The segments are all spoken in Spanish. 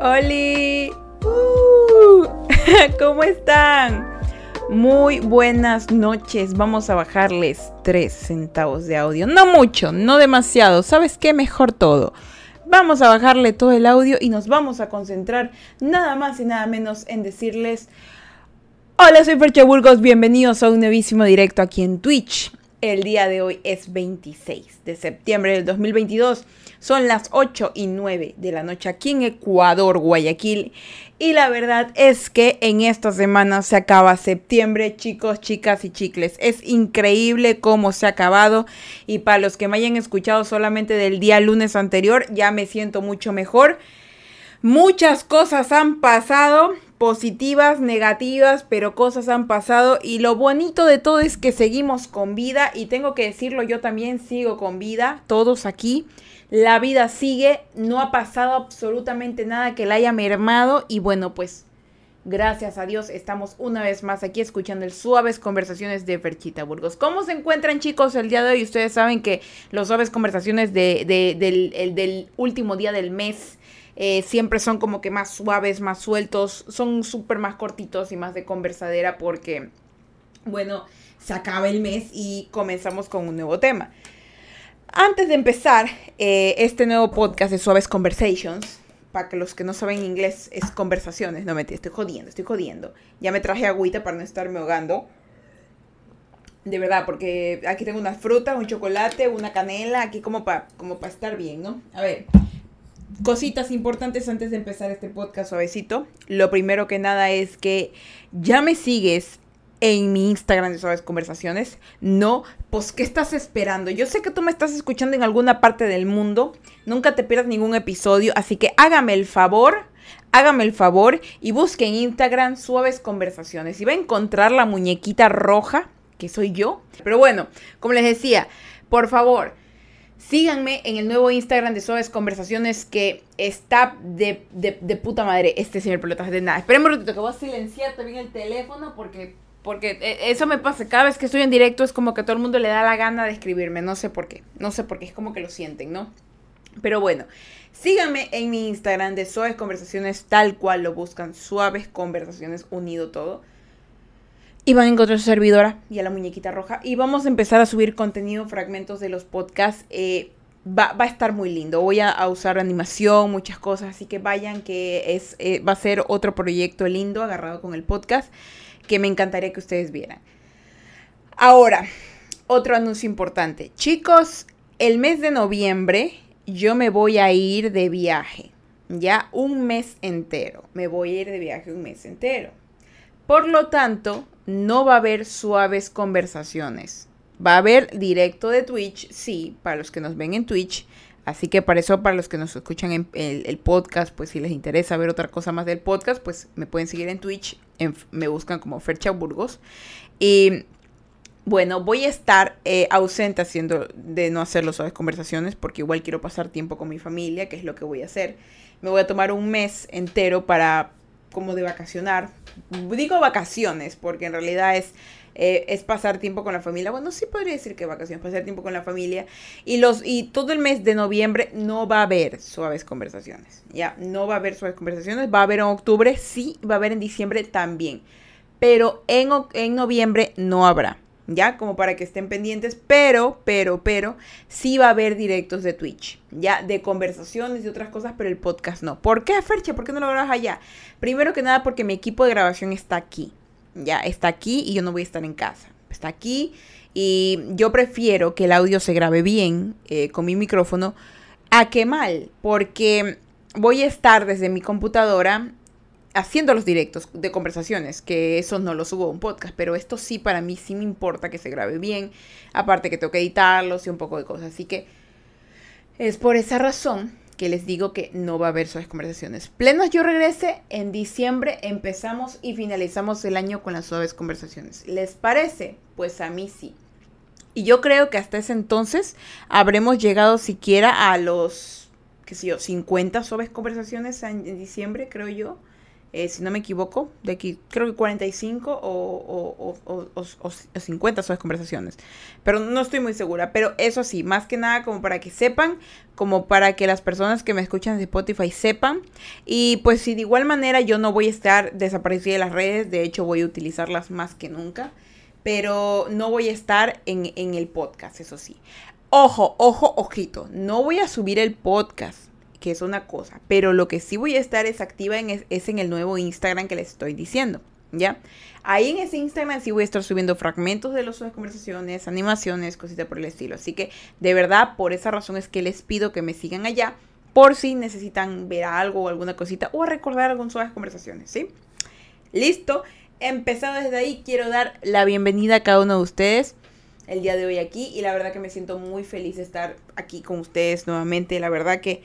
¡Holi! Uh, ¿Cómo están? Muy buenas noches. Vamos a bajarles 3 centavos de audio. No mucho, no demasiado. ¿Sabes qué? Mejor todo. Vamos a bajarle todo el audio y nos vamos a concentrar nada más y nada menos en decirles... Hola, soy Fercha Burgos. Bienvenidos a un nuevísimo directo aquí en Twitch. El día de hoy es 26 de septiembre del 2022. Son las 8 y 9 de la noche aquí en Ecuador, Guayaquil. Y la verdad es que en esta semana se acaba septiembre, chicos, chicas y chicles. Es increíble cómo se ha acabado. Y para los que me hayan escuchado solamente del día lunes anterior, ya me siento mucho mejor. Muchas cosas han pasado, positivas, negativas, pero cosas han pasado y lo bonito de todo es que seguimos con vida y tengo que decirlo, yo también sigo con vida, todos aquí. La vida sigue, no ha pasado absolutamente nada que la haya mermado y bueno, pues gracias a Dios estamos una vez más aquí escuchando el Suaves Conversaciones de Ferchita Burgos. ¿Cómo se encuentran chicos el día de hoy? Ustedes saben que los Suaves Conversaciones de, del, del último día del mes eh, siempre son como que más suaves, más sueltos, son súper más cortitos y más de conversadera porque, bueno, se acaba el mes y comenzamos con un nuevo tema. Antes de empezar eh, este nuevo podcast de Suaves Conversations, para que los que no saben inglés es conversaciones, no me estoy jodiendo, estoy jodiendo. Ya me traje agüita para no estarme ahogando. De verdad, porque aquí tengo una fruta, un chocolate, una canela, aquí como para como estar bien, ¿no? A ver, Cositas importantes antes de empezar este podcast suavecito. Lo primero que nada es que ya me sigues en mi Instagram de Suaves Conversaciones. No, pues ¿qué estás esperando? Yo sé que tú me estás escuchando en alguna parte del mundo. Nunca te pierdas ningún episodio. Así que hágame el favor, hágame el favor y busque en Instagram Suaves Conversaciones. Y va a encontrar la muñequita roja, que soy yo. Pero bueno, como les decía, por favor Síganme en el nuevo Instagram de Suaves Conversaciones que está de, puta madre este señor pelotas de nada. Esperen un ratito que voy a silenciar también el teléfono porque, porque e, eso me pasa. Cada vez que estoy en directo es como que todo el mundo le da la gana de escribirme. No sé por qué. No sé por qué. Es como que lo sienten, ¿no? Pero bueno, síganme en mi Instagram de Suaves Conversaciones tal cual lo buscan. Suaves Conversaciones unido todo. Y van a encontrar su servidora y a la muñequita roja. Y vamos a empezar a subir contenido, fragmentos de los podcasts. Eh, va, a estar muy lindo. Voy a, usar animación, muchas cosas. Así que vayan, que es, eh, va a ser otro proyecto lindo agarrado con el podcast que me encantaría que ustedes vieran. Ahora, otro anuncio importante. Chicos, el mes de noviembre yo me voy a ir de viaje. Ya un mes entero. Me voy a ir de viaje un mes entero. Por lo tanto, no va a haber suaves conversaciones. Va a haber directo de Twitch, sí, para los que nos ven en Twitch. Así que para eso, para los que nos escuchan en el, podcast, pues si les interesa ver otra cosa más del podcast, pues me pueden seguir en Twitch. me buscan como Fercha Burgos. Y bueno, voy a estar eh, ausente haciendo de no hacer suaves conversaciones porque igual quiero pasar tiempo con mi familia, que es lo que voy a hacer. Me voy a tomar un mes entero para como de vacacionar. Digo vacaciones porque en realidad es, eh, es pasar tiempo con la familia. Bueno, sí podría decir que vacaciones, pasar tiempo con la familia. Y, los, y todo el mes de noviembre no va a haber suaves conversaciones. Ya, no va a haber suaves conversaciones. Va a haber en octubre, sí, va a haber en diciembre también. Pero en, en noviembre no habrá. ¿Ya? Como para que estén pendientes, pero, pero, pero, sí va a haber directos de Twitch, ¿ya? De conversaciones y otras cosas, pero el podcast no. ¿Por qué, Ferche? ¿Por qué no lo grabas allá? Primero que nada, porque mi equipo de grabación está aquí, ¿ya? Está aquí y yo no voy a estar en casa. Está aquí y yo prefiero que el audio se grabe bien eh, con mi micrófono a que mal, porque voy a estar desde mi computadora haciendo los directos de conversaciones, que eso no lo subo a un podcast, pero esto sí para mí sí me importa que se grabe bien, aparte que tengo que editarlos y un poco de cosas, así que es por esa razón que les digo que no va a haber suaves conversaciones. Plenos yo regrese en diciembre, empezamos y finalizamos el año con las suaves conversaciones. ¿Les parece? Pues a mí sí. Y yo creo que hasta ese entonces habremos llegado siquiera a los, qué sé yo, 50 suaves conversaciones en diciembre, creo yo. Eh, si no me equivoco, de aquí creo que 45 o, o, o, o 50 son las conversaciones. Pero no estoy muy segura. Pero eso sí, más que nada como para que sepan, como para que las personas que me escuchan de Spotify sepan. Y pues si de igual manera yo no voy a estar desaparecida de las redes, de hecho voy a utilizarlas más que nunca. Pero no voy a estar en, en el podcast, eso sí. Ojo, ojo, ojito. No voy a subir el podcast que es una cosa. Pero lo que sí voy a estar es activa en es, en el nuevo Instagram que les estoy diciendo. ¿Ya? Ahí en ese Instagram sí voy a estar subiendo fragmentos de las conversaciones, animaciones, cositas por el estilo. Así que de verdad, por esa razón es que les pido que me sigan allá por si necesitan ver algo o alguna cosita o recordar algunas suaves conversaciones, ¿sí? Listo. Empezado desde ahí, quiero dar la bienvenida a cada uno de ustedes el día de hoy aquí y la verdad que me siento muy feliz de estar aquí con ustedes nuevamente. La verdad que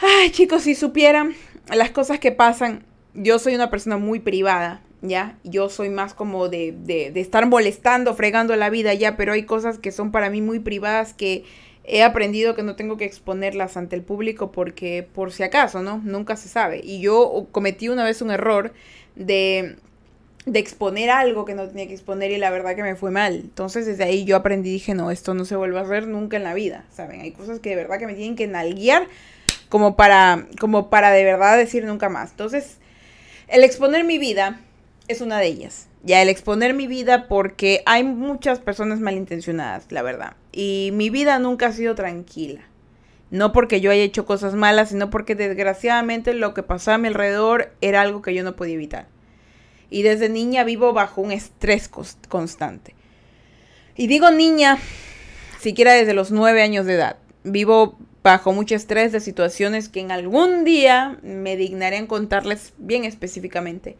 Ay, chicos, si supieran las cosas que pasan, yo soy una persona muy privada, ¿ya? Yo soy más como de, de, de, estar molestando, fregando la vida, ya, pero hay cosas que son para mí muy privadas que he aprendido que no tengo que exponerlas ante el público porque por si acaso, ¿no? Nunca se sabe. Y yo cometí una vez un error de, de exponer algo que no tenía que exponer y la verdad que me fue mal. Entonces desde ahí yo aprendí dije, no, esto no se vuelve a hacer nunca en la vida, ¿saben? Hay cosas que de verdad que me tienen que nalguear como para, como para de verdad decir nunca más. Entonces, el exponer mi vida es una de ellas. Ya, el exponer mi vida porque hay muchas personas malintencionadas, la verdad. Y mi vida nunca ha sido tranquila. No porque yo haya hecho cosas malas, sino porque desgraciadamente lo que pasaba a mi alrededor era algo que yo no podía evitar. Y desde niña vivo bajo un estrés constante. Y digo niña, siquiera desde los nueve años de edad. Vivo bajo mucho estrés de situaciones que en algún día me dignaré en contarles bien específicamente.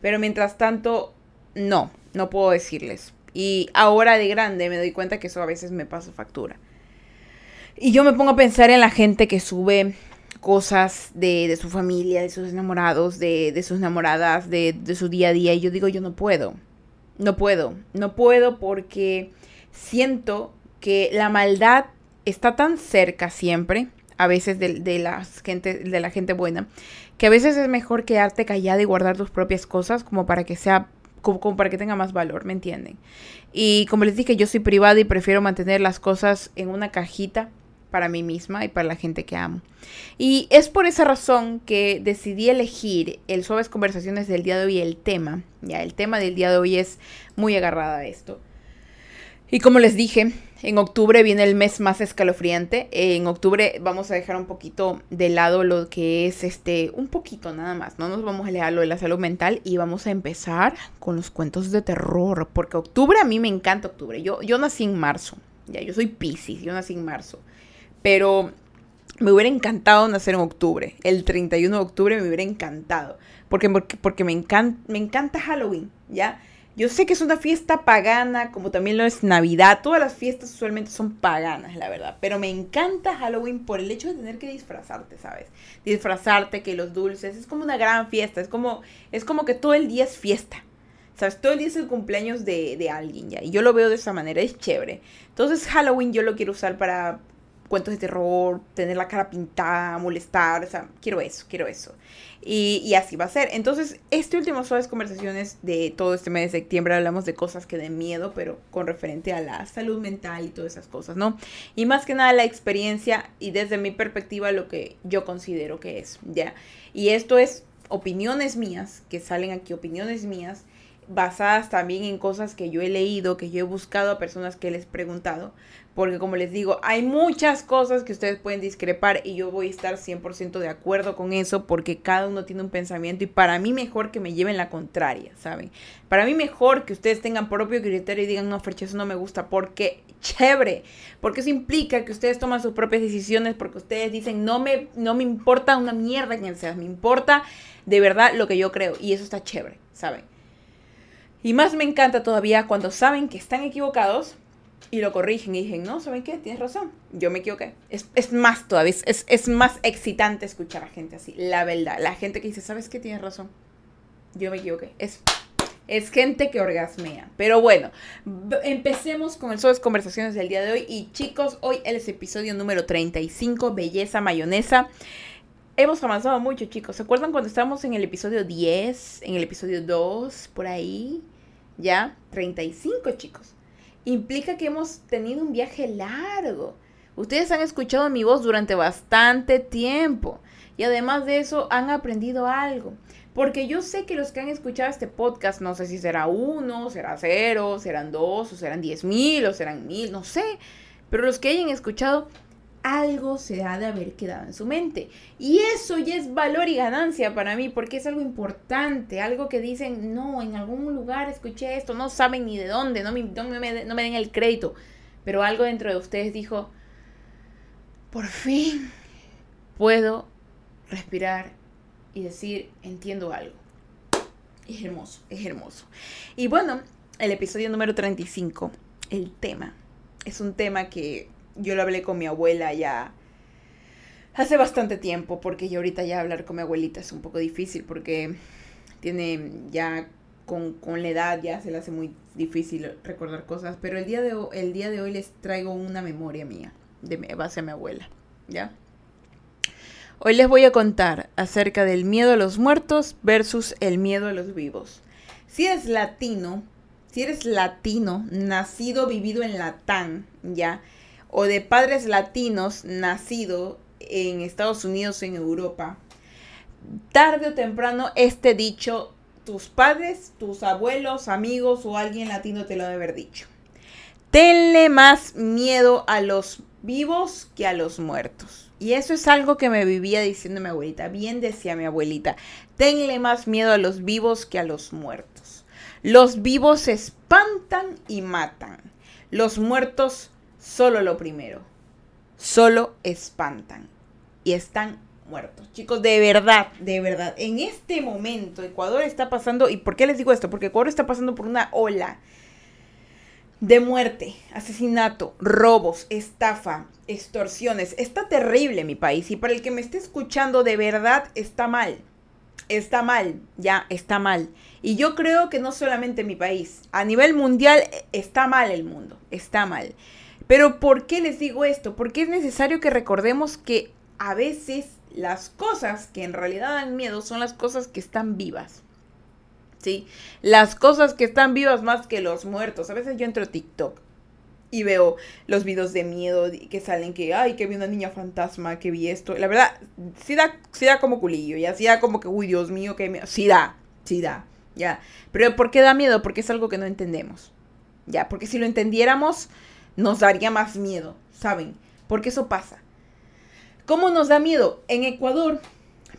Pero mientras tanto, no, no puedo decirles. Y ahora de grande me doy cuenta que eso a veces me pasa factura. Y yo me pongo a pensar en la gente que sube cosas de, de su familia, de sus enamorados, de, de sus enamoradas, de, de su día a día. Y yo digo, yo no puedo. No puedo. No puedo porque siento que la maldad está tan cerca siempre, a veces de, de, gente, de la gente buena, que a veces es mejor quedarte callada y guardar tus propias cosas como para que sea como, para que tenga más valor, ¿me entienden? Y como les dije, yo soy privada y prefiero mantener las cosas en una cajita para mí misma y para la gente que amo. Y es por esa razón que decidí elegir el Suaves Conversaciones del día de hoy, el tema. Ya, el tema del día de hoy es muy agarrada a esto. Y como les dije, en octubre viene el mes más escalofriante. En octubre vamos a dejar un poquito de lado lo que es este, un poquito nada más. No nos vamos a leer lo de la salud mental y vamos a empezar con los cuentos de terror. Porque octubre a mí me encanta octubre. Yo, yo nací en marzo. Ya, yo soy Pisces, yo nací en marzo. Pero me hubiera encantado nacer en octubre. El 31 de octubre me hubiera encantado. Porque, porque, porque me, encanta, me encanta Halloween, ¿ya? Yo sé que es una fiesta pagana, como también lo es Navidad. Todas las fiestas usualmente son paganas, la verdad. Pero me encanta Halloween por el hecho de tener que disfrazarte, ¿sabes? Disfrazarte, que los dulces. Es como una gran fiesta. Es como, es como que todo el día es fiesta. ¿Sabes? Todo el día es el cumpleaños de, de alguien ya. Y yo lo veo de esa manera. Es chévere. Entonces Halloween yo lo quiero usar para cuentos de terror, tener la cara pintada, molestar, o sea, quiero eso, quiero eso. Y, así va a ser. Entonces, este último suaves conversaciones de todo este mes de septiembre hablamos de cosas que den miedo, pero con referente a la salud mental y todas esas cosas, ¿no? Y más que nada la experiencia y desde mi perspectiva lo que yo considero que es, ¿ya? Y esto es opiniones mías, que salen aquí opiniones mías, basadas también en cosas que yo he leído, que yo he buscado a personas que les he preguntado, porque como les digo, hay muchas cosas que ustedes pueden discrepar y yo voy a estar 100% de acuerdo con eso porque cada uno tiene un pensamiento y para mí mejor que me lleven la contraria, ¿saben? Para mí mejor que ustedes tengan propio criterio y digan, no, Fercha, eso no me gusta, porque chévere, porque eso implica que ustedes toman sus propias decisiones, porque ustedes dicen, no me, no me importa una mierda quien sea, me importa de verdad lo que yo creo y eso está chévere, ¿saben? Y más me encanta todavía cuando saben que están equivocados y lo corrigen y dicen, no, ¿saben qué? Tienes razón, yo me equivoqué. Es, es más todavía, es, es, más excitante escuchar a gente así, la verdad. La gente que dice, ¿sabes qué? Tienes razón, yo me equivoqué. Es, es gente que orgasmea. Pero bueno, empecemos con el Sobes Conversaciones del día de hoy. Y chicos, hoy es episodio número 35, Belleza Mayonesa. hemos avanzado mucho, chicos. ¿Se acuerdan cuando estábamos en el episodio 10, en el episodio 2, por ahí? Ya, 35, chicos. Implica que hemos tenido un viaje largo. Ustedes han escuchado mi voz durante bastante tiempo. Y además de eso, han aprendido algo. Porque yo sé que los que han escuchado este podcast, no sé si será uno, será cero, serán dos, o serán diez mil, o serán mil, no sé. Pero los que hayan escuchado, algo se ha de haber quedado en su mente. Y eso ya es valor y ganancia para mí, porque es algo importante, algo que dicen, no, en algún lugar escuché esto, no saben ni de dónde, no me, no me, den el crédito. Pero algo dentro de ustedes dijo, por fin puedo respirar y decir, entiendo algo. Es hermoso, es hermoso. Y bueno, el episodio número 35, el tema, es un tema que yo lo hablé con mi abuela ya hace bastante tiempo, porque yo ahorita ya hablar con mi abuelita es un poco difícil, porque tiene ya con, con, la edad ya se le hace muy difícil recordar cosas, pero el día de, el día de hoy les traigo una memoria mía, de base a mi abuela, ¿ya? Hoy les voy a contar acerca del miedo a los muertos versus el miedo a los vivos. Si eres latino, si eres latino, nacido, vivido en Latán, ¿ya? O de padres latinos nacido en Estados Unidos, en Europa, tarde o temprano este dicho, tus padres, tus abuelos, amigos o alguien latino te lo debe haber dicho. Tenle más miedo a los vivos que a los muertos. Y eso es algo que me vivía diciendo mi abuelita. Bien decía mi abuelita, tenle más miedo a los vivos que a los muertos. Los vivos espantan y matan. Los muertos solo lo primero. Solo espantan y están muertos. Chicos, de verdad, de verdad. En este momento Ecuador está pasando, ¿y por qué les digo esto? Porque Ecuador está pasando por una ola de muerte, asesinato, robos, estafa, extorsiones. Está terrible mi país y para el que me esté escuchando de verdad está mal. Está mal, ya está mal. Y yo creo que no solamente mi país, a nivel mundial está mal el mundo, está mal. Pero ¿por qué les digo esto? Porque es necesario que recordemos que a veces las cosas que en realidad dan miedo son las cosas que están vivas. ¿Sí? Las cosas que están vivas más que los muertos. A veces yo entro a TikTok y veo los videos de miedo que salen que, ay, que vi una niña fantasma, que vi esto. La verdad, sí da, sí da como culillo, ya, sí da como que, uy, Dios mío, que miedo. Sí da, sí da, ya. Pero ¿por qué da miedo? Porque es algo que no entendemos. Ya, porque si lo entendiéramos, nos daría más miedo, ¿saben? Porque eso pasa. ¿Cómo nos da miedo? En Ecuador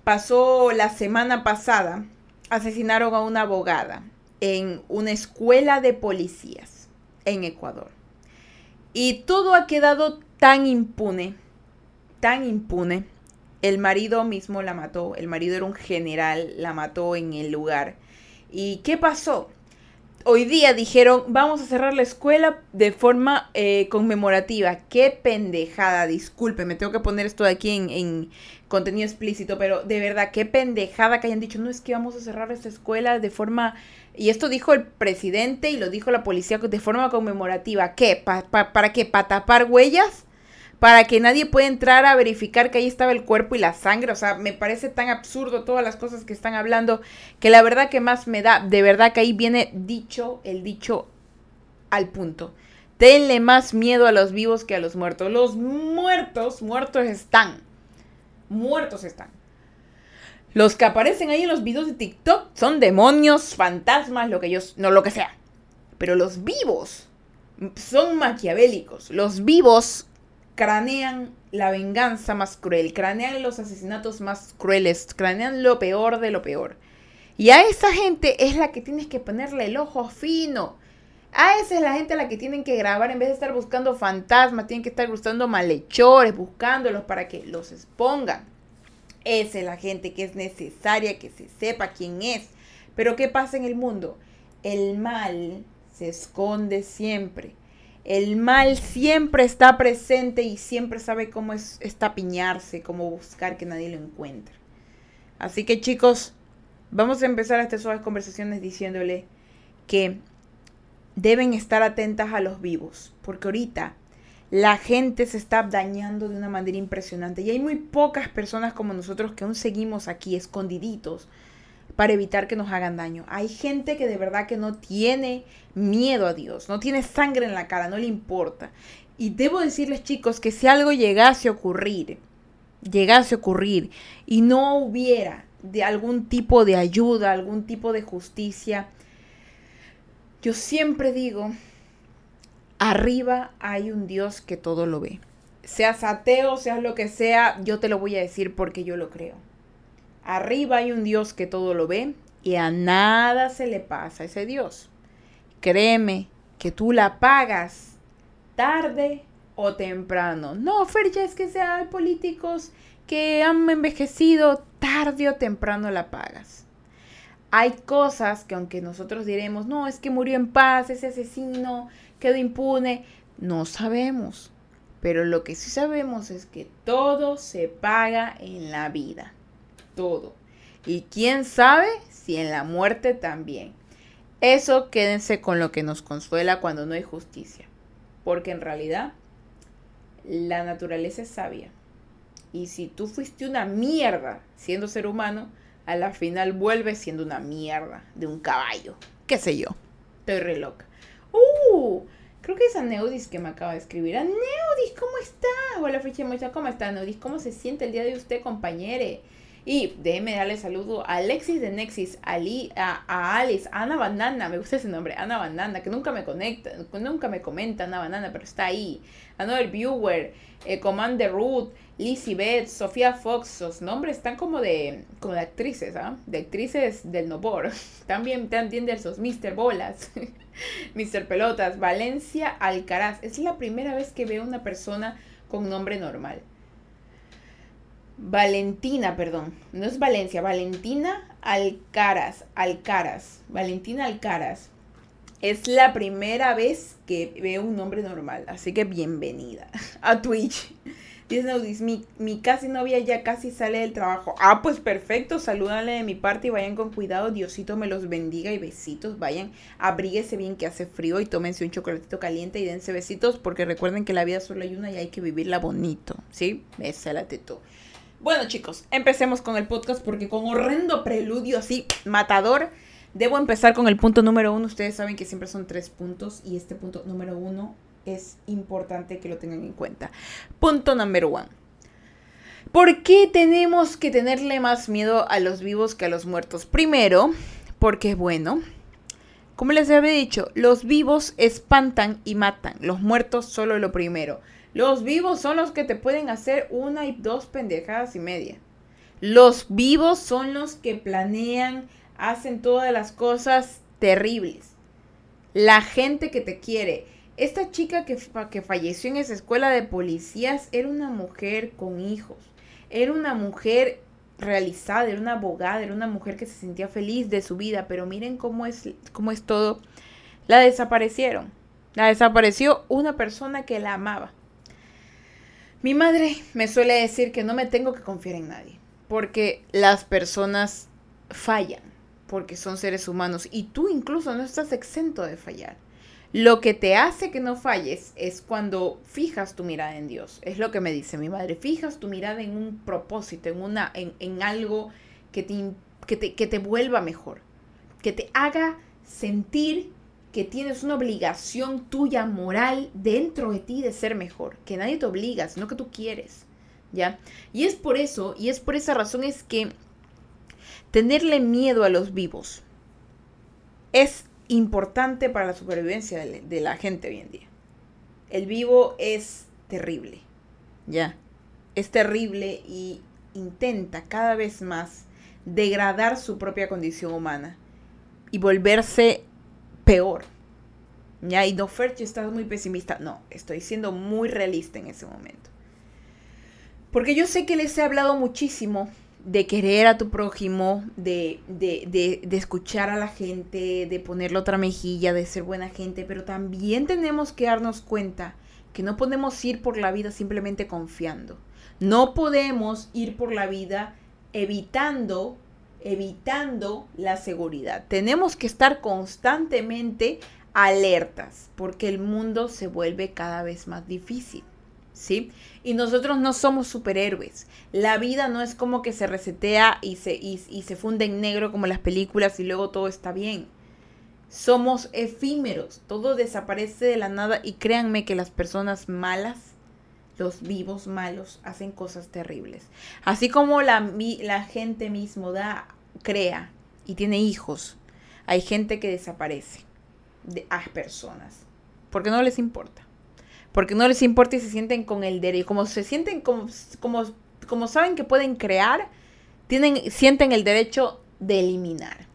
pasó la semana pasada, asesinaron a una abogada en una escuela de policías en Ecuador. Y todo ha quedado tan impune, tan impune. El marido mismo la mató, el marido era un general, la mató en el lugar. ¿Y qué pasó? Hoy día dijeron, vamos a cerrar la escuela de forma eh, conmemorativa. Qué pendejada, disculpe, me tengo que poner esto de aquí en, contenido explícito, pero de verdad, qué pendejada que hayan dicho, no es que vamos a cerrar esta escuela de forma... Y esto dijo el presidente y lo dijo la policía de forma conmemorativa. ¿Qué? ¿Para qué? ¿Para tapar huellas? Para que nadie pueda entrar a verificar que ahí estaba el cuerpo y la sangre. O sea, me parece tan absurdo todas las cosas que están hablando que la verdad que más me da, de verdad que ahí viene dicho, el dicho al punto. Tenle más miedo a los vivos que a los muertos. Los muertos, muertos están. Muertos están. Los que aparecen ahí en los videos de TikTok son demonios, fantasmas, lo que ellos, no lo que sea. Pero los vivos son maquiavélicos. Los vivos cranean la venganza más cruel, cranean los asesinatos más crueles, cranean lo peor de lo peor. Y a esa gente es la que tienes que ponerle el ojo fino. A esa es la gente a la que tienen que grabar en vez de estar buscando fantasmas, tienen que estar buscando malhechores, buscándolos para que los expongan. Esa es la gente que es necesaria que se sepa quién es. Pero ¿qué pasa en el mundo? El mal se esconde siempre. El mal siempre está presente y siempre sabe cómo es estapiñarse, cómo buscar que nadie lo encuentre. Así que chicos, vamos a empezar estas suaves conversaciones diciéndole que deben estar atentas a los vivos, porque ahorita La gente se está dañando de una manera impresionante y hay muy pocas personas como nosotros que aún seguimos aquí escondiditos para evitar que nos hagan daño. Hay gente que de verdad que no tiene miedo a Dios, no tiene sangre en la cara, no le importa. Y debo decirles chicos que si algo llegase a ocurrir, llegase a ocurrir y no hubiera de algún tipo de ayuda, algún tipo de justicia, yo siempre digo, arriba hay un Dios que todo lo ve. Seas ateo, seas lo que sea, yo te lo voy a decir porque yo lo creo. Arriba hay un Dios que todo lo ve y a nada se le pasa a ese Dios. Créeme que tú la pagas tarde o temprano. No, Fer, ya es que sean políticos que han envejecido, tarde o temprano la pagas. Hay cosas que aunque nosotros diremos, no, es que murió en paz, ese asesino quedó impune, no sabemos. Pero lo que sí sabemos es que todo se paga en la vida. Todo. Y quién sabe si en la muerte también. Eso quédense con lo que nos consuela cuando no hay justicia. Porque en realidad la naturaleza es sabia. Y si tú fuiste una mierda siendo ser humano, a la final vuelves siendo una mierda de un caballo. ¿Qué sé yo? Estoy re loca. ¡Uh! Creo que es a Neudis que me acaba de escribir. ¡A Neudis! ¿Cómo está? Hola, Ficha ¿cómo está, Neudis? ¿Cómo se siente el día de usted, compañere? Y déjeme darle saludo a Alexis de Nexis, a, a, Alice, a Ana Banana, me gusta ese nombre, Ana Banana, que nunca me conecta, nunca me comenta Ana Banana, pero está ahí. A Noel Viewer, eh, Commander Ruth, Lizzie Beth, Sofía Fox, los nombres están como de, como de actrices, ¿ah? De actrices del Nobor. También te entienden esos Mr. Bolas, Mr. Pelotas, Valencia Alcaraz. Es la primera vez que veo una persona con nombre normal. Valentina, perdón, no es Valencia, Valentina Alcaraz, Alcaraz, Valentina Alcaraz. Es la primera vez que veo un nombre normal, así que bienvenida a Twitch. Dice mi, mi casi novia ya casi sale del trabajo. Ah, pues perfecto, salúdale de mi parte y vayan con cuidado. Diosito me los bendiga y besitos. Vayan, abríguese bien que hace frío y tómense un chocolatito caliente y dense besitos porque recuerden que la vida solo hay una y hay que vivirla bonito, ¿sí? Bésala, tú. Bueno, chicos, empecemos con el podcast porque con horrendo preludio así, matador, debo empezar con el punto número uno. Ustedes saben que siempre son tres puntos y este punto número uno es importante que lo tengan en cuenta. Punto número uno. ¿Por qué tenemos que tenerle más miedo a los vivos que a los muertos? Primero, porque bueno, como les había dicho, los vivos espantan y matan, los muertos solo lo primero. Los vivos son los que te pueden hacer una y dos pendejadas y media. Los vivos son los que planean, hacen todas las cosas terribles. La gente que te quiere. Esta chica que, que falleció en esa escuela de policías era una mujer con hijos. Era una mujer realizada, era una abogada, era una mujer que se sentía feliz de su vida, pero miren cómo es, cómo es todo. La desaparecieron. La desapareció una persona que la amaba. Mi madre me suele decir que no me tengo que confiar en nadie, porque las personas fallan, porque son seres humanos y tú incluso no estás exento de fallar. Lo que te hace que no falles es cuando fijas tu mirada en Dios. Es lo que me dice mi madre. Fijas tu mirada en un propósito, en, una, en, en algo que te, que, te, que te vuelva mejor. Que te haga sentir que tienes una obligación tuya moral dentro de ti de ser mejor, que nadie te obliga, sino que tú quieres, ¿ya? Y es por eso, y es por esa razón es que tenerle miedo a los vivos es importante para la supervivencia de, la gente hoy en día. El vivo es terrible, ¿ya? Es terrible y intenta cada vez más degradar su propia condición humana y volverse peor. Ya, y no, Ferch, estás muy pesimista. No, estoy siendo muy realista en ese momento. Porque yo sé que les he hablado muchísimo de querer a tu prójimo, de, de, de, escuchar a la gente, de ponerle otra mejilla, de ser buena gente, pero también tenemos que darnos cuenta que no podemos ir por la vida simplemente confiando. No podemos ir por la vida evitando evitando la seguridad. Tenemos que estar constantemente alertas, porque el mundo se vuelve cada vez más difícil. ¿Sí? Y nosotros no somos superhéroes. La vida no es como que se resetea y se, y se funde en negro como las películas y luego todo está bien. Somos efímeros, todo desaparece de la nada y créanme que las personas malas, los vivos malos, hacen cosas terribles. Así como la, gente mismo da, crea y tiene hijos, hay gente que desaparece de a personas porque no les importa. Porque no les importa y se sienten con el derecho. Como se sienten, como, como saben que pueden crear, tienen, sienten el derecho de eliminar.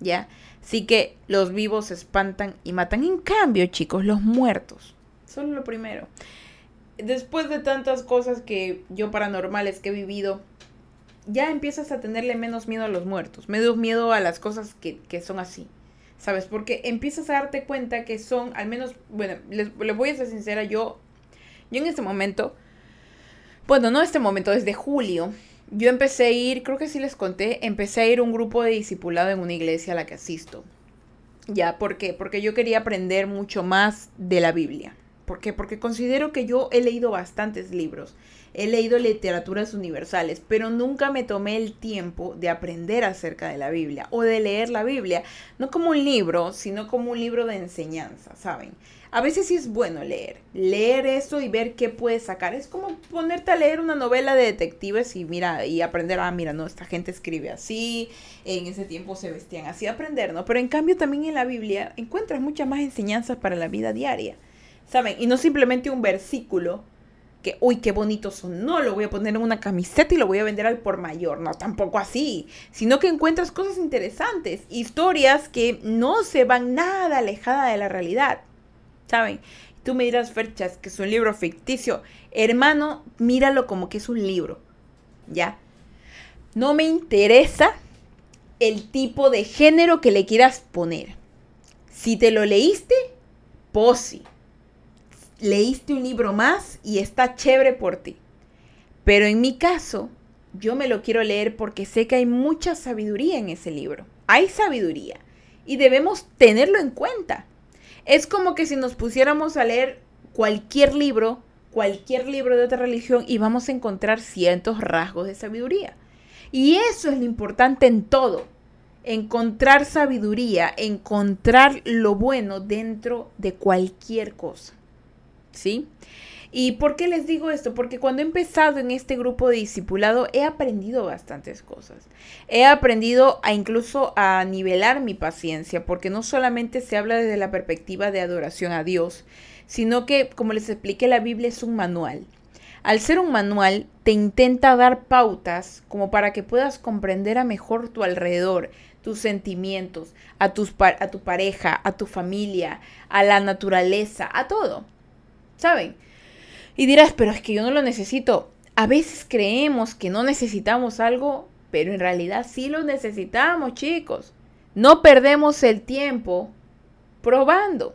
¿Ya? Así que los vivos se espantan y matan. En cambio, chicos, los muertos. Solo lo primero. Después de tantas cosas que yo paranormales que he vivido, ya empiezas a tenerle menos miedo a los muertos, menos miedo a las cosas que, que son así. ¿Sabes? Porque empiezas a darte cuenta que son, al menos, bueno, les, les voy a ser sincera, yo, yo en este momento, bueno, no este momento, desde julio, yo empecé a ir, creo que sí les conté, empecé a ir a un grupo de discipulado en una iglesia a la que asisto. Ya, ¿por qué? Porque yo quería aprender mucho más de la Biblia. ¿Por qué? Porque considero que yo he leído bastantes libros, he leído literaturas universales, pero nunca me tomé el tiempo de aprender acerca de la Biblia o de leer la Biblia, no como un libro, sino como un libro de enseñanza, ¿saben? A veces sí es bueno leer, leer esto y ver qué puedes sacar. Es como ponerte a leer una novela de detectives y mira, y aprender, ah, mira, no, esta gente escribe así, en ese tiempo se vestían así, aprender, ¿no? Pero en cambio también en la Biblia encuentras muchas más enseñanzas para la vida diaria, ¿saben? Y no simplemente un versículo que, uy, qué bonitos son. No, lo voy a poner en una camiseta y lo voy a vender al por mayor. No, tampoco así. Sino que encuentras cosas interesantes, historias que no se van nada alejada de la realidad. ¿saben? Tú me dirás, Ferchas, que es un libro ficticio. Hermano, míralo como que es un libro, ¿ya? No me interesa el tipo de género que le quieras poner. Si te lo leíste, posi. Leíste un libro más y está chévere por ti. Pero en mi caso, yo me lo quiero leer porque sé que hay mucha sabiduría en ese libro. Hay sabiduría y debemos tenerlo en cuenta. Es como que si nos pusiéramos a leer cualquier libro, cualquier libro de otra religión y vamos a encontrar cientos rasgos de sabiduría. Y eso es lo importante en todo. Encontrar sabiduría, encontrar lo bueno dentro de cualquier cosa. ¿Sí? ¿Y por qué les digo esto? Porque cuando he empezado en este grupo de discipulado he aprendido bastantes cosas. He aprendido a incluso a nivelar mi paciencia, porque no solamente se habla desde la perspectiva de adoración a Dios, sino que, como les expliqué, la Biblia es un manual. Al ser un manual, te intenta dar pautas como para que puedas comprender a mejor tu alrededor, tus sentimientos, a, tus, a tu pareja, a tu familia, a la naturaleza, a todo. ¿Saben? Y dirás, pero es que yo no lo necesito. A veces creemos que no necesitamos algo, pero en realidad sí lo necesitamos, chicos. No perdemos el tiempo probando.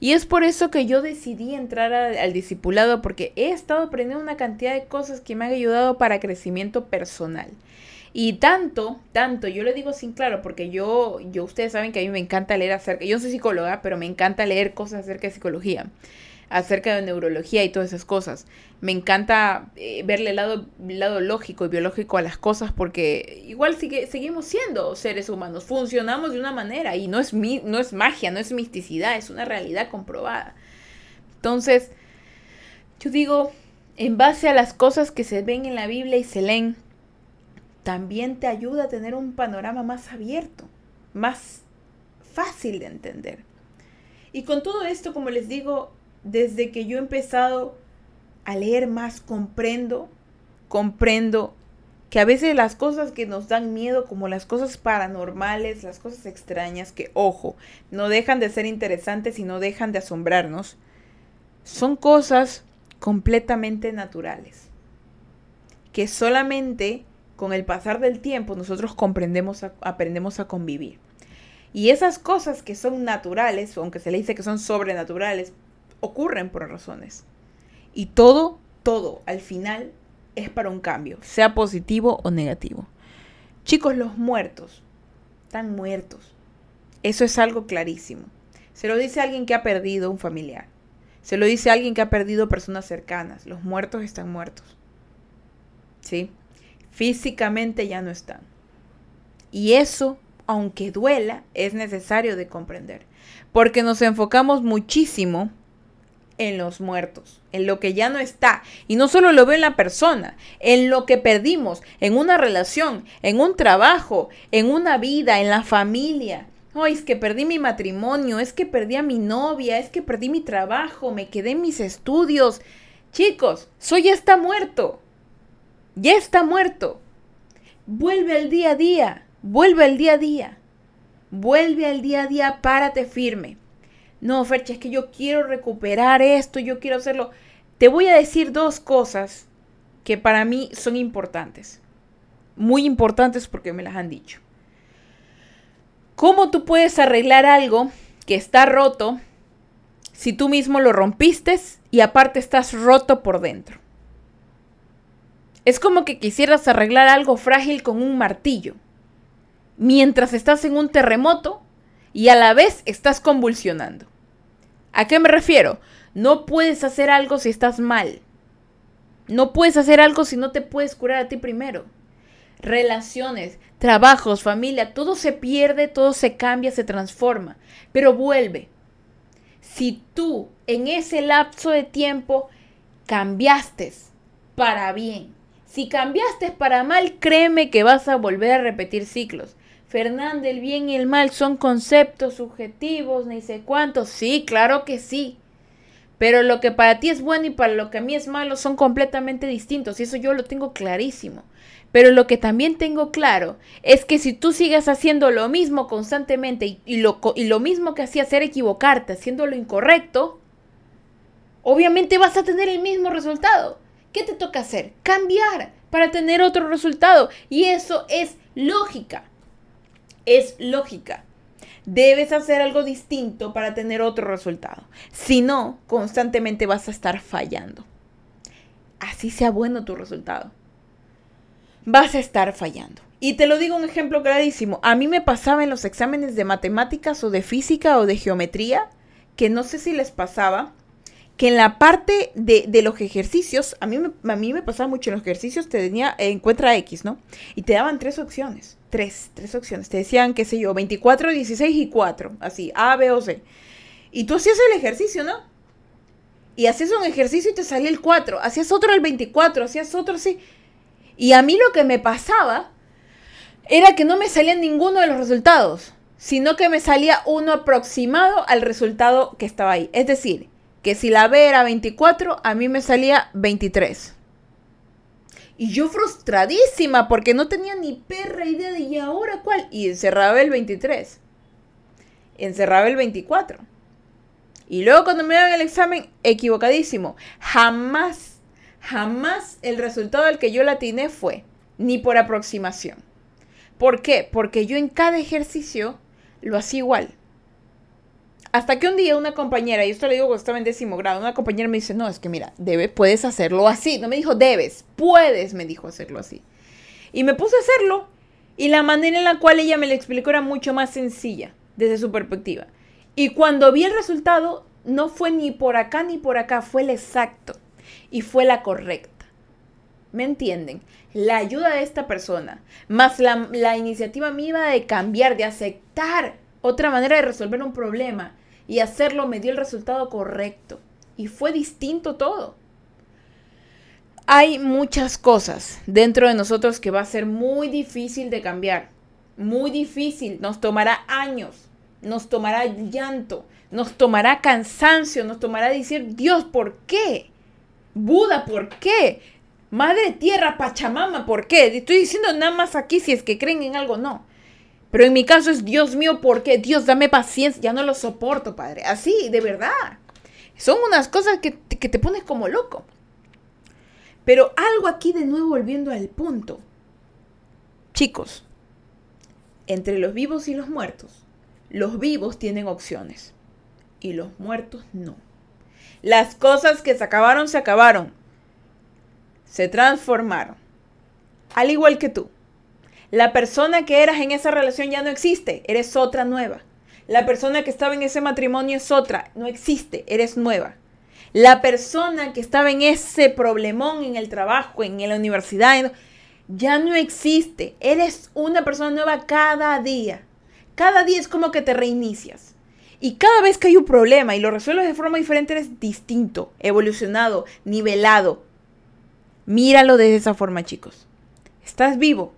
Y es por eso que yo decidí entrar al discipulado, porque he estado aprendiendo una cantidad de cosas que me han ayudado para crecimiento personal. Y tanto, tanto, yo le digo sin claro, porque yo, yo, ustedes saben que a mí me encanta leer acerca, yo soy psicóloga, pero me encanta leer cosas acerca de psicología acerca de neurología y todas esas cosas. Me encanta eh, verle el lado, lado lógico y biológico a las cosas porque igual seguimos siendo seres humanos, funcionamos de una manera y no es, mi, no es magia, no es misticidad, es una realidad comprobada. Entonces, yo digo, en base a las cosas que se ven en la Biblia y se leen, también te ayuda a tener un panorama más abierto, más fácil de entender. Y con todo esto, como les digo, desde que yo he empezado a leer más, comprendo, comprendo que a veces las cosas que nos dan miedo, como las cosas paranormales, las cosas extrañas, que ojo, no dejan de ser interesantes y no dejan de asombrarnos, son cosas completamente naturales, que solamente con el pasar del tiempo nosotros comprendemos, aprendemos a convivir. Y esas cosas que son naturales, aunque se le dice que son sobrenaturales, ocurren por razones. Y todo, todo al final es para un cambio, sea positivo o negativo. Chicos, los muertos están muertos. Eso es algo clarísimo. Se lo dice alguien que ha perdido un familiar. Se lo dice alguien que ha perdido personas cercanas. Los muertos están muertos. ¿Sí? Físicamente ya no están. Y eso, aunque duela, es necesario de comprender. Porque nos enfocamos muchísimo en los muertos, en lo que ya no está. Y no solo lo veo en la persona, en lo que perdimos, en una relación, en un trabajo, en una vida, en la familia. Oh, es que perdí mi matrimonio, es que perdí a mi novia, es que perdí mi trabajo, me quedé en mis estudios. Chicos, soy ya está muerto. Ya está muerto. Vuelve al día a día, vuelve al día a día. Vuelve al día a día, párate firme no, Fercha, es que yo quiero recuperar esto, yo quiero hacerlo. Te voy a decir dos cosas que para mí son importantes. Muy importantes porque me las han dicho. ¿Cómo tú puedes arreglar algo que está roto si tú mismo lo rompiste y aparte estás roto por dentro? Es como que quisieras arreglar algo frágil con un martillo, mientras estás en un terremoto y a la vez estás convulsionando. ¿A qué me refiero? No puedes hacer algo si estás mal. No puedes hacer algo si no te puedes curar a ti primero. Relaciones, trabajos, familia, todo se pierde, todo se cambia, se transforma, pero vuelve. Si tú en ese lapso de tiempo cambiaste para bien, si cambiaste para mal, créeme que vas a volver a repetir ciclos. Fernanda, el bien y el mal son conceptos subjetivos, ni sé cuántos. Sí, claro que sí. Pero lo que para ti es bueno y para lo que a mí es malo son completamente distintos. Y eso yo lo tengo clarísimo. Pero lo que también tengo claro es que si tú sigues haciendo lo mismo constantemente y, lo, y lo mismo que hacías era equivocarte, haciendo lo incorrecto, obviamente vas a tener el mismo resultado. ¿Qué te toca hacer? Cambiar para tener otro resultado. Y eso es lógica es lógica. Debes hacer algo distinto para tener otro resultado. Si no, constantemente vas a estar fallando. Así sea bueno tu resultado. Vas a estar fallando. Y te lo digo un ejemplo clarísimo. A mí me pasaba en los exámenes de matemáticas o de física o de geometría, que no sé si les pasaba, que en la parte de, los ejercicios, a mí, me, a mí me pasaba mucho en los ejercicios, te tenía, encuentra X, ¿no? Y te daban tres opciones, tres, tres opciones. Te decían, qué sé yo, 24, 16 y 4, así, A, B o C. Y tú hacías el ejercicio, ¿no? Y hacías un ejercicio y te salía el 4, hacías otro el 24, hacías otro así. Y a mí lo que me pasaba era que no me salía ninguno de los resultados, sino que me salía uno aproximado al resultado que estaba ahí. Es decir, que si la B era 24, a mí me salía 23. Y yo frustradísima porque no tenía ni perra idea de ¿y ahora cuál? Y encerraba el 23. Encerraba el 24. Y luego cuando me daban el examen, equivocadísimo. Jamás, jamás el resultado al que yo la atiné fue ni por aproximación. ¿Por qué? Porque yo en cada ejercicio lo hacía igual. Hasta que un día una compañera, y esto le digo cuando estaba en décimo grado, una compañera me dice, no, es que mira, debe, puedes hacerlo así. No me dijo debes, puedes, me dijo hacerlo así. Y me puse a hacerlo. Y la manera en la cual ella me lo explicó era mucho más sencilla desde su perspectiva. Y cuando vi el resultado, no fue ni por acá ni por acá, fue el exacto. Y fue la correcta. ¿Me entienden? La ayuda de esta persona, más la, la iniciativa mía de cambiar, de aceptar otra manera de resolver un problema, y hacerlo me dio el resultado correcto. Y fue distinto todo. Hay muchas cosas dentro de nosotros que va a ser muy difícil de cambiar. Muy difícil. Nos tomará años. Nos tomará llanto. Nos tomará cansancio. Nos tomará decir, Dios, ¿por qué? Buda, ¿por qué? Madre Tierra, Pachamama, ¿por qué? Estoy diciendo nada más aquí si es que creen en algo, no. Pero en mi caso es, Dios mío, ¿por qué? Dios, dame paciencia, ya no lo soporto, Padre. Así, de verdad. Son unas cosas que, que te pones como loco. Pero algo aquí de nuevo volviendo al punto. Chicos, entre los vivos y los muertos, los vivos tienen opciones y los muertos no. Las cosas que se acabaron, se acabaron. Se transformaron. Al igual que tú. La persona que eras en esa relación ya no existe, eres otra nueva. La persona que estaba en ese matrimonio es otra. No existe, eres nueva. La persona que estaba en ese problemón en el trabajo, en la universidad, ya no existe. Eres una persona nueva cada día. Cada día es como que te reinicias. Y cada vez que hay un problema y lo resuelves de forma diferente, eres distinto, evolucionado, nivelado. Míralo de esa forma, chicos. Estás vivo.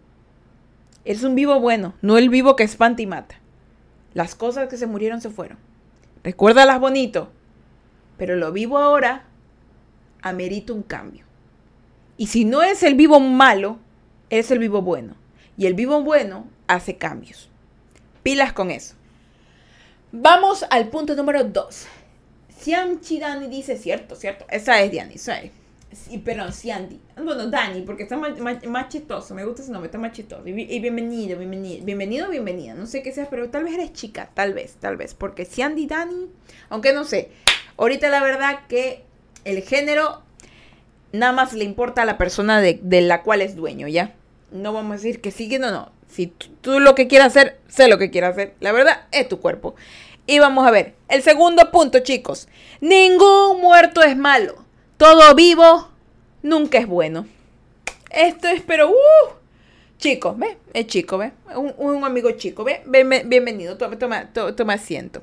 Eres un vivo bueno, no el vivo que espanta y mata. Las cosas que se murieron se fueron. Recuérdalas bonito. Pero lo vivo ahora amerita un cambio. Y si no es el vivo malo, es el vivo bueno. Y el vivo bueno hace cambios. Pilas con eso. Vamos al punto número 2. Siamchi Dani dice, cierto, cierto. Esa es Diani, esa es. Sí, perdón, Sianti. Bueno, Dani, porque está más, más, chistoso. Me gusta ese nombre, está más chistoso. Y, bienvenido, bienvenido. Bienvenido, bienvenida. No sé qué seas, pero tal vez eres chica. Tal vez, tal vez. Porque Sianti Dani, aunque no sé. Ahorita la verdad que el género nada más le importa a la persona de, la cual es dueño, ¿ya? No vamos a decir que sí, no, no. Si tú, lo que quieras hacer, sé lo que quieras hacer. La verdad es tu cuerpo. Y vamos a ver. El segundo punto, chicos. Ningún muerto es malo. Todo vivo nunca es bueno. Esto es, pero, uh, chico, ¿ve? Es chico, ¿ve? Un, amigo chico, ¿ve? bienvenido, toma, toma, toma asiento.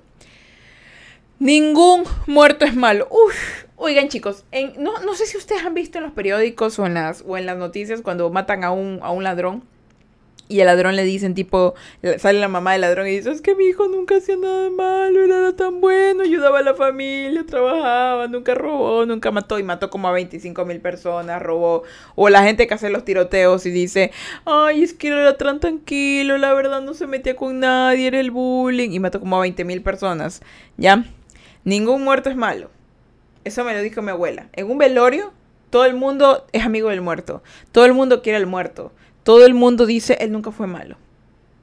Ningún muerto es malo. Uf. Oigan, chicos, no, no, sé si ustedes han visto en los periódicos o en las, o en las noticias cuando matan a un, a un ladrón. Y el ladrón le dicen, tipo, sale la mamá del ladrón y dice, es que mi hijo nunca hacía nada malo, era tan bueno, ayudaba a la familia, trabajaba, nunca robó, nunca mató y mató como a 25 mil personas, robó. O la gente que hace los tiroteos y dice, ay, es que era tan tranquilo, la verdad no se metía con nadie, era el bullying y mató como a 20 mil personas. ¿Ya? Ningún muerto es malo. Eso me lo dijo mi abuela. En un velorio, todo el mundo es amigo del muerto. Todo el mundo quiere al muerto. Todo el mundo dice, él nunca fue malo.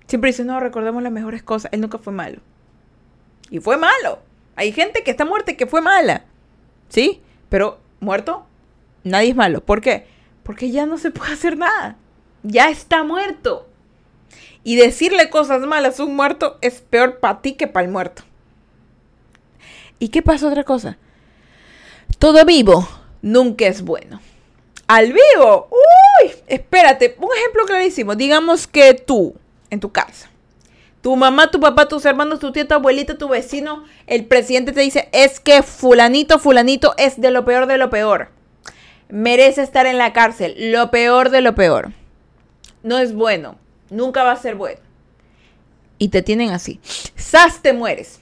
Siempre dice, no, recordemos las mejores cosas. Él nunca fue malo. Y fue malo. Hay gente que está muerta y que fue mala. ¿Sí? Pero muerto, nadie es malo. ¿Por qué? Porque ya no se puede hacer nada. Ya está muerto. Y decirle cosas malas a un muerto es peor para ti que para el muerto. ¿Y qué pasa otra cosa? Todo vivo nunca es bueno. Al vivo, espérate, un ejemplo clarísimo. Digamos que tú, en tu casa, tu mamá, tu papá, tus hermanos, tu tía, tu abuelita, tu vecino, el presidente te dice, es que fulanito, fulanito es de lo peor de lo peor. Merece estar en la cárcel, lo peor de lo peor. No es bueno, nunca va a ser bueno. Y te tienen así. ¡Sas te mueres!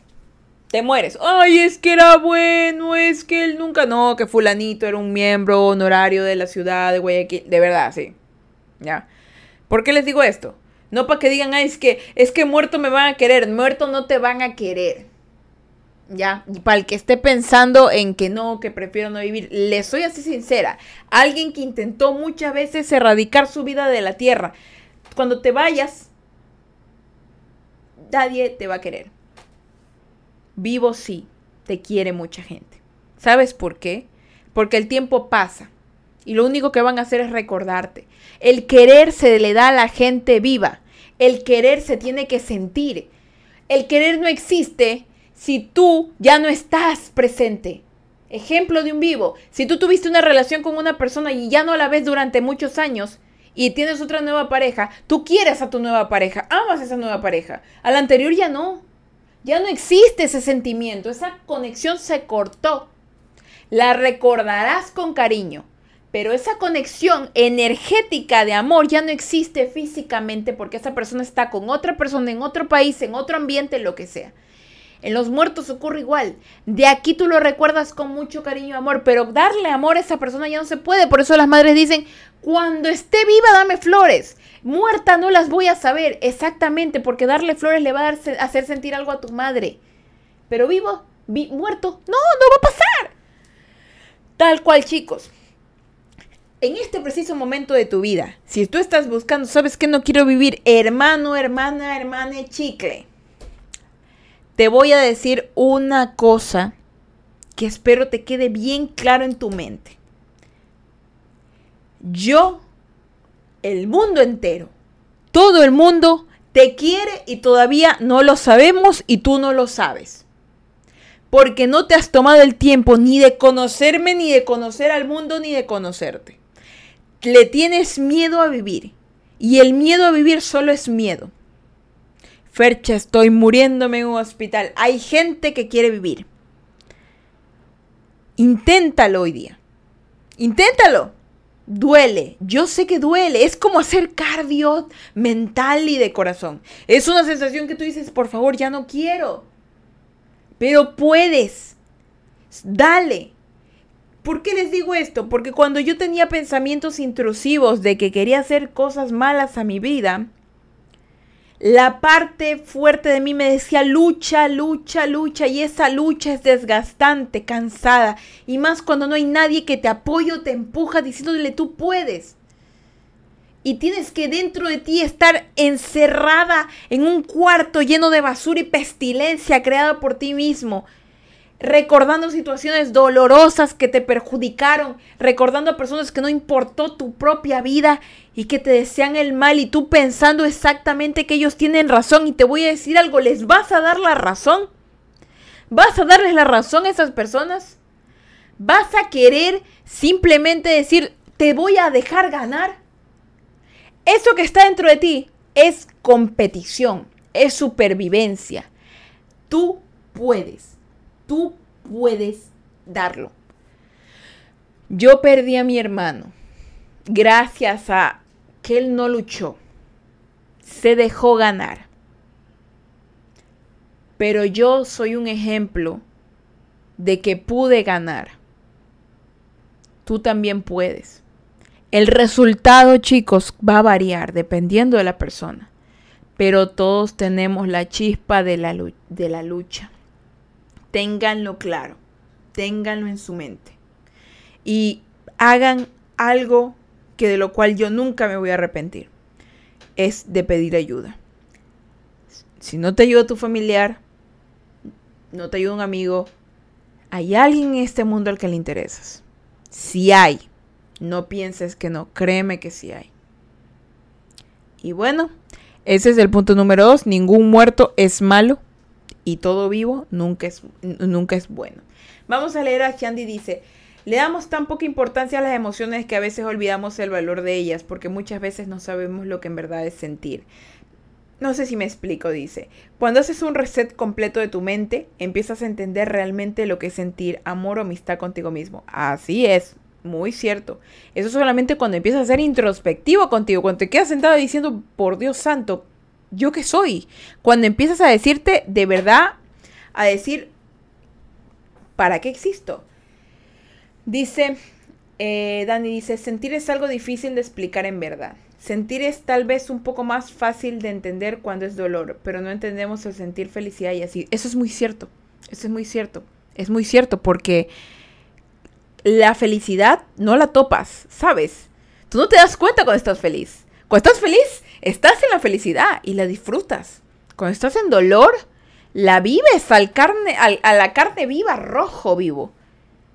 Te mueres. Ay, es que era bueno, es que él nunca. No, que Fulanito era un miembro honorario de la ciudad de Guayaquil. De verdad, sí. ¿Ya? ¿Por qué les digo esto? No para que digan, ay, es que, es que muerto me van a querer. Muerto no te van a querer. ¿Ya? Y para el que esté pensando en que no, que prefiero no vivir, le soy así sincera. Alguien que intentó muchas veces erradicar su vida de la tierra. Cuando te vayas, nadie te va a querer Vivo sí, te quiere mucha gente. ¿Sabes por qué? Porque el tiempo pasa y lo único que van a hacer es recordarte. El querer se le da a la gente viva. El querer se tiene que sentir. El querer no existe si tú ya no estás presente. Ejemplo de un vivo. Si tú tuviste una relación con una persona y ya no la ves durante muchos años y tienes otra nueva pareja, tú quieres a tu nueva pareja, amas a esa nueva pareja. A la anterior ya no. Ya no existe ese sentimiento, esa conexión se cortó. La recordarás con cariño, pero esa conexión energética de amor ya no existe físicamente porque esa persona está con otra persona en otro país, en otro ambiente, lo que sea. En los muertos ocurre igual. De aquí tú lo recuerdas con mucho cariño y amor, pero darle amor a esa persona ya no se puede. Por eso las madres dicen, cuando esté viva dame flores. Muerta no las voy a saber exactamente porque darle flores le va a hacer sentir algo a tu madre. Pero vivo, muerto, no, no va a pasar. Tal cual, chicos. En este preciso momento de tu vida, si tú estás buscando, sabes que no quiero vivir, hermano, hermana, hermana, chicle te voy a decir una cosa que espero te quede bien claro en tu mente. Yo, el mundo entero, todo el mundo te quiere y todavía no lo sabemos y tú no lo sabes. Porque no te has tomado el tiempo ni de conocerme, ni de conocer al mundo, ni de conocerte. Le tienes miedo a vivir. Y el miedo a vivir solo es miedo. Fercha, estoy muriéndome en un hospital. Hay gente que quiere vivir. Inténtalo hoy día. Inténtalo. Duele. Yo sé que duele. Es como hacer cardio mental y de corazón. Es una sensación que tú dices, por favor, ya no quiero. Pero puedes. Dale. ¿Por qué les digo esto? Porque cuando yo tenía pensamientos intrusivos de que quería hacer cosas malas a mi vida, la parte fuerte de mí me decía lucha, lucha, lucha y esa lucha es desgastante, cansada y más cuando no hay nadie que te apoye o te empuja diciéndole tú puedes. Y tienes que dentro de ti estar encerrada en un cuarto lleno de basura y pestilencia creada por ti mismo recordando situaciones dolorosas que te perjudicaron, recordando a personas que no importó tu propia vida y que te desean el mal y tú pensando exactamente que ellos tienen razón y te voy a decir algo, ¿les vas a dar la razón? ¿Vas a darles la razón a esas personas? ¿Vas a querer simplemente decir, te voy a dejar ganar? Eso que está dentro de ti es competición, es supervivencia. Tú puedes tú puedes darlo. Yo perdí a mi hermano gracias a que él no luchó, se dejó ganar. Pero yo soy un ejemplo de que pude ganar. Tú también puedes. El resultado, chicos, va a variar dependiendo de la persona. Pero todos tenemos la chispa de la, de la lucha. Ténganlo claro, ténganlo en su mente. Y hagan algo que de lo cual yo nunca me voy a arrepentir. Es de pedir ayuda. Si no te ayuda tu familiar, no te ayuda un amigo, hay alguien en este mundo al que le interesas. Si hay, no pienses que no, créeme que sí hay. Y bueno, ese es el punto número dos. Ningún muerto es malo y todo vivo nunca es, nunca es bueno. Vamos a leer a Chandy dice, le damos tan poca importancia a las emociones que a veces olvidamos el valor de ellas porque muchas veces no sabemos lo que en verdad es sentir. No sé si me explico, dice. Cuando haces un reset completo de tu mente, empiezas a entender realmente lo que es sentir amor o amistad contigo mismo. Así es, muy cierto. Eso solamente cuando empiezas a ser introspectivo contigo, cuando te quedas sentado diciendo, por Dios santo, ¿yo qué soy? Cuando empiezas a decirte de verdad, a decir, ¿para qué existo? Dice, eh, Dani dice, sentir es algo difícil de explicar en verdad. Sentir es tal vez un poco más fácil de entender cuando es dolor, pero no entendemos el sentir felicidad y así. Eso es muy cierto, eso es muy cierto, es muy cierto porque la felicidad no la topas, ¿sabes? Tú no te das cuenta cuando estás feliz. Cuando estás feliz, estás en la felicidad y la disfrutas. Cuando estás en dolor, la vives al carne, a la carne viva, rojo vivo.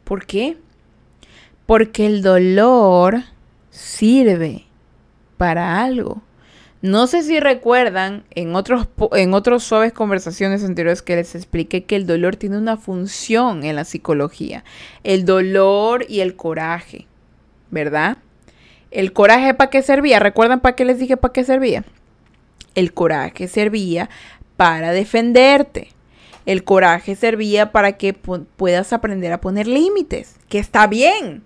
¿Por qué? Porque el dolor sirve para algo. No sé si recuerdan en otros, en otros suaves conversaciones anteriores que les expliqué que el dolor tiene una función en la psicología. El dolor y el coraje, ¿verdad? El coraje para qué servía. ¿Recuerdan para qué les dije para qué servía? El coraje servía para defenderte. El coraje servía para que puedas aprender a poner límites, que está bien,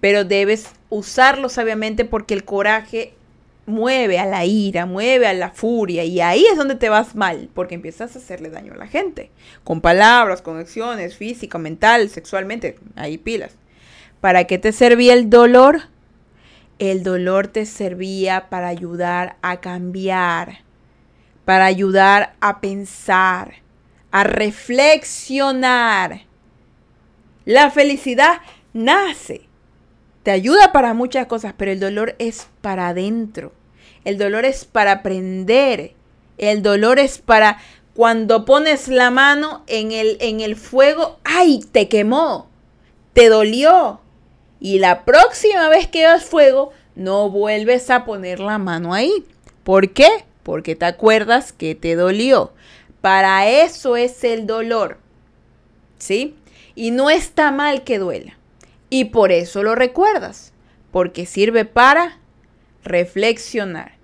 pero debes usarlo sabiamente porque el coraje mueve a la ira, mueve a la furia y ahí es donde te vas mal, porque empiezas a hacerle daño a la gente, con palabras, con acciones, física, mental, sexualmente, ahí pilas. ¿Para qué te servía el dolor? El dolor te servía para ayudar a cambiar, para ayudar a pensar, a reflexionar. La felicidad nace, te ayuda para muchas cosas, pero el dolor es para adentro. El dolor es para aprender. El dolor es para cuando pones la mano en el, en el fuego, ¡ay! Te quemó, te dolió, y la próxima vez que veas fuego, no vuelves a poner la mano ahí. ¿Por qué? porque te acuerdas que te dolió. Para eso es el dolor. ¿Sí? Y no está mal que duela. Y por eso lo recuerdas, porque sirve para reflexionar.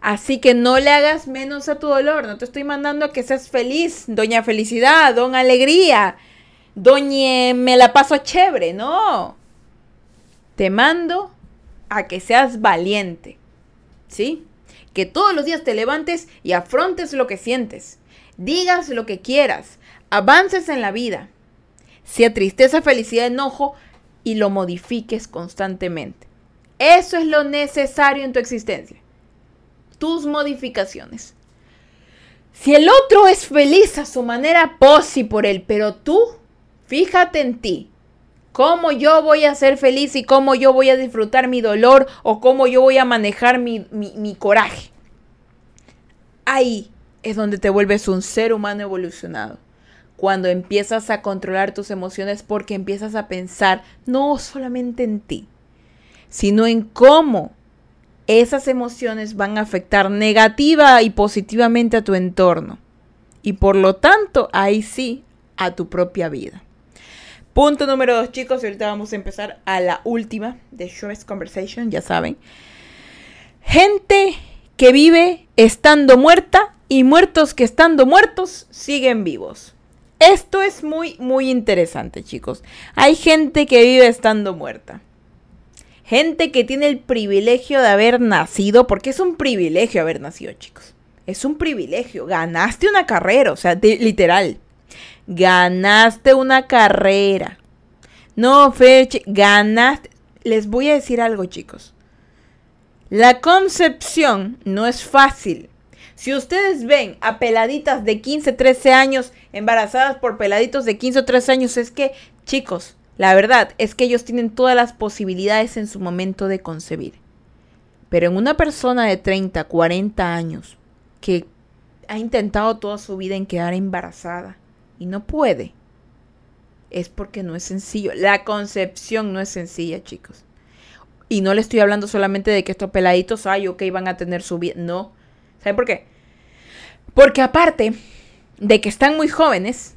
Así que no le hagas menos a tu dolor. No te estoy mandando a que seas feliz, doña felicidad, don alegría, doña me la paso chévere. No. Te mando a que seas valiente. ¿Sí? Que todos los días te levantes y afrontes lo que sientes. Digas lo que quieras. Avances en la vida. Sea tristeza, felicidad, enojo y lo modifiques constantemente. Eso es lo necesario en tu existencia. Tus modificaciones. Si el otro es feliz a su manera, por él, pero tú, fíjate en ti. ¿Cómo yo voy a ser feliz y cómo yo voy a disfrutar mi dolor o cómo yo voy a manejar mi, mi coraje? Ahí es donde te vuelves un ser humano evolucionado cuando empiezas a controlar tus emociones porque empiezas a pensar no solamente en ti, sino en cómo esas emociones van a afectar negativa y positivamente a tu entorno. Y por lo tanto, ahí sí, a tu propia vida. Punto número dos, chicos. Y ahorita vamos a empezar a la última de Show's Conversation, ya saben. Gente que vive estando muerta y muertos que estando muertos siguen vivos. Esto es muy, muy interesante, chicos. Hay gente que vive estando muerta. Gente que tiene el privilegio de haber nacido, porque es un privilegio haber nacido, chicos. Es un privilegio. Ganaste una carrera, o sea, literal. Ganaste una carrera. No, Feche, ganaste. Les voy a decir algo, chicos. La concepción no es fácil. Si ustedes ven a peladitas de 15, 13 años embarazadas por peladitos de 15 o 13 años, es que, chicos, la verdad es que ellos tienen todas las posibilidades en su momento de concebir. Pero en una persona de 30, 40 años que ha intentado toda su vida en quedar embarazada y no puede, es porque no es sencillo. La concepción no es sencilla, chicos. Y no le estoy hablando solamente de que estos peladitos, ay, ok, van a tener su vida. No. ¿Saben por qué? Porque aparte de que están muy jóvenes,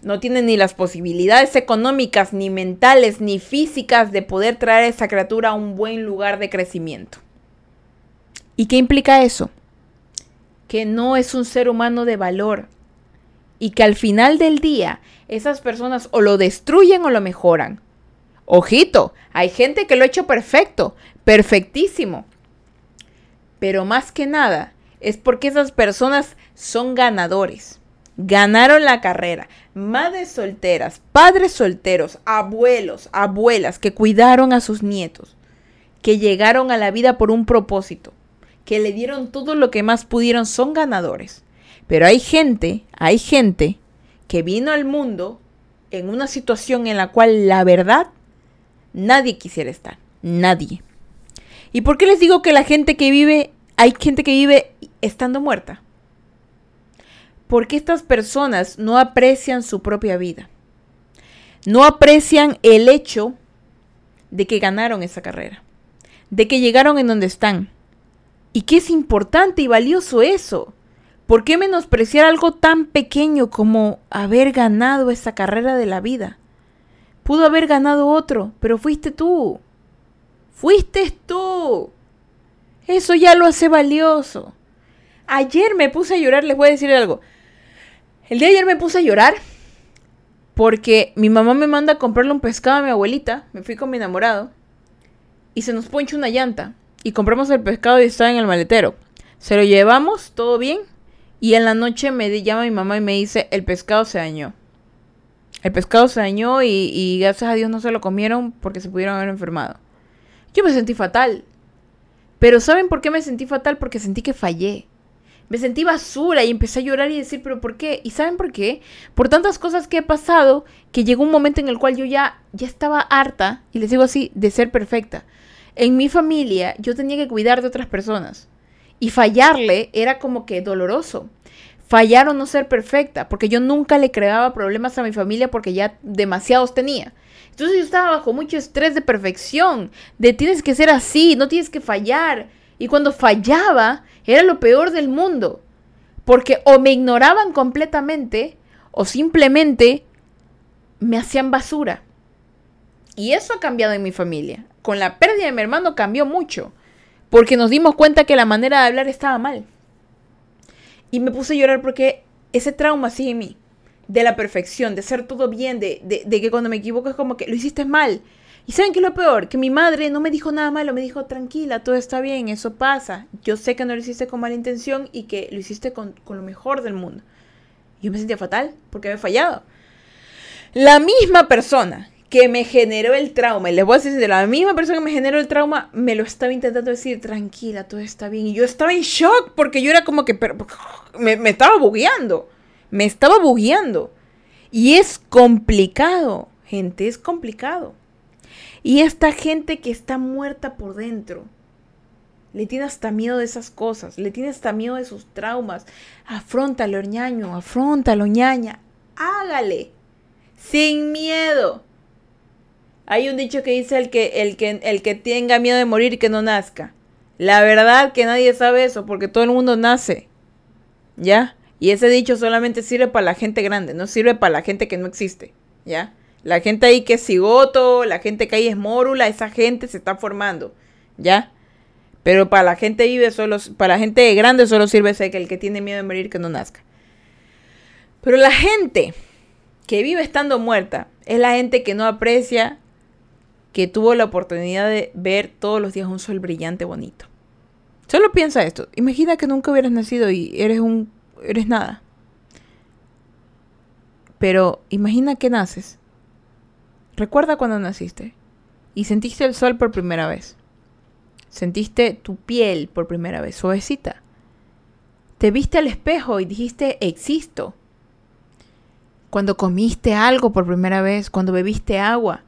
no tienen ni las posibilidades económicas, ni mentales, ni físicas de poder traer a esa criatura a un buen lugar de crecimiento. ¿Y qué implica eso? Que no es un ser humano de valor y que al final del día esas personas o lo destruyen o lo mejoran. Ojito, hay gente que lo ha hecho perfecto, perfectísimo. Pero más que nada, es porque esas personas son ganadores. Ganaron la carrera. Madres solteras, padres solteros, abuelos, abuelas que cuidaron a sus nietos, que llegaron a la vida por un propósito, que le dieron todo lo que más pudieron, son ganadores. Pero hay gente, hay gente que vino al mundo en una situación en la cual la verdad nadie quisiera estar. Nadie. ¿Y por qué les digo que la gente que vive, hay gente que vive estando muerta? Porque estas personas no aprecian su propia vida. No aprecian el hecho de que ganaron esa carrera. De que llegaron en donde están. Y que es importante y valioso eso. ¿Por qué menospreciar algo tan pequeño como haber ganado esa carrera de la vida? Pudo haber ganado otro, pero fuiste tú. Fuiste tú. Eso ya lo hace valioso. Ayer me puse a llorar, les voy a decir algo. El día de ayer me puse a llorar porque mi mamá me manda a comprarle un pescado a mi abuelita. Me fui con mi enamorado. Y se nos poncha una llanta. Y compramos el pescado y está en el maletero. Se lo llevamos, todo bien. Y en la noche me llama mi mamá y me dice, el pescado se dañó. El pescado se dañó y, gracias a Dios no se lo comieron porque se pudieron haber enfermado. Yo me sentí fatal. Pero ¿saben por qué me sentí fatal? Porque sentí que fallé. Me sentí basura y empecé a llorar y decir, pero ¿por qué? ¿Y saben por qué? Por tantas cosas que he pasado que llegó un momento en el cual yo ya, ya estaba harta, y les digo así, de ser perfecta. En mi familia yo tenía que cuidar de otras personas. Y fallarle era como que doloroso. Fallar o no ser perfecta, porque yo nunca le creaba problemas a mi familia porque ya demasiados tenía. Entonces yo estaba bajo mucho estrés de perfección, de tienes que ser así, no tienes que fallar. Y cuando fallaba, era lo peor del mundo. Porque o me ignoraban completamente o simplemente me hacían basura. Y eso ha cambiado en mi familia. Con la pérdida de mi hermano cambió mucho. Porque nos dimos cuenta que la manera de hablar estaba mal. Y me puse a llorar porque ese trauma sigue en mí. De la perfección, de hacer todo bien, de, de, que cuando me equivoco es como que lo hiciste mal. Y ¿saben qué es lo peor? Que mi madre no me dijo nada malo, me dijo tranquila, todo está bien, eso pasa. Yo sé que no lo hiciste con mala intención y que lo hiciste con, con lo mejor del mundo. Yo me sentía fatal porque había fallado. La misma persona que me generó el trauma, y les voy a decir, la misma persona que me generó el trauma, me lo estaba intentando decir, tranquila, todo está bien. Y yo estaba en shock porque yo era como que me, me estaba bugueando, me estaba bugueando. Y es complicado, gente, es complicado. Y esta gente que está muerta por dentro, le tiene hasta miedo de esas cosas, le tiene hasta miedo de sus traumas. Afrontalo, ñaño, afrontalo, ñaña. Hágale, sin miedo. Hay un dicho que dice el que, el que, el que tenga miedo de morir que no nazca. La verdad que nadie sabe eso porque todo el mundo nace. ¿Ya? Y ese dicho solamente sirve para la gente grande, no sirve para la gente que no existe. ¿Ya? La gente ahí que es cigoto, la gente que ahí es mórula, esa gente se está formando. ¿Ya? Pero para la gente vive solo, para la gente grande solo sirve ese que el que tiene miedo de morir que no nazca. Pero la gente que vive estando muerta es la gente que no aprecia que tuvo la oportunidad de ver todos los días un sol brillante bonito. Solo piensa esto. Imagina que nunca hubieras nacido y eres un eres nada. Pero imagina que naces. Recuerda cuando naciste y sentiste el sol por primera vez. Sentiste tu piel por primera vez, suavecita. Te viste al espejo y dijiste, existo. Cuando comiste algo por primera vez, cuando bebiste agua,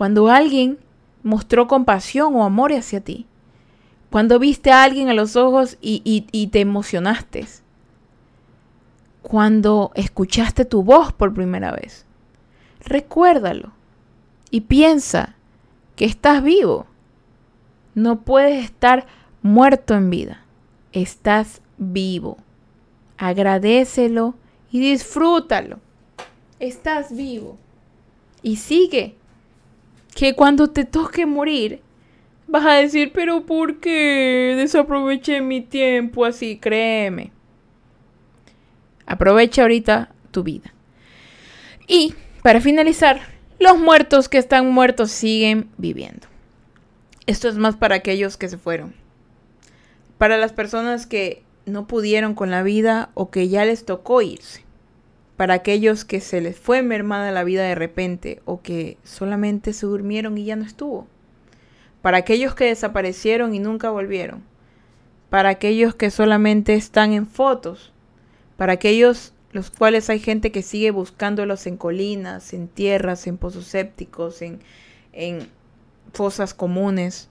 cuando alguien mostró compasión o amor hacia ti. Cuando viste a alguien a los ojos y, te emocionaste. Cuando escuchaste tu voz por primera vez. Recuérdalo y piensa que estás vivo. No puedes estar muerto en vida. Estás vivo. Agradecelo y disfrútalo. Estás vivo. Y sigue que cuando te toque morir, vas a decir, pero ¿por qué desaproveché mi tiempo así? Créeme. Aprovecha ahorita tu vida. Y, para finalizar, los muertos que están muertos siguen viviendo. Esto es más para aquellos que se fueron. Para las personas que no pudieron con la vida o que ya les tocó irse para aquellos que se les fue mermada la vida de repente o que solamente se durmieron y ya no estuvo, para aquellos que desaparecieron y nunca volvieron, para aquellos que solamente están en fotos, para aquellos los cuales hay gente que sigue buscándolos en colinas, en tierras, en pozos sépticos, en, en fosas comunes,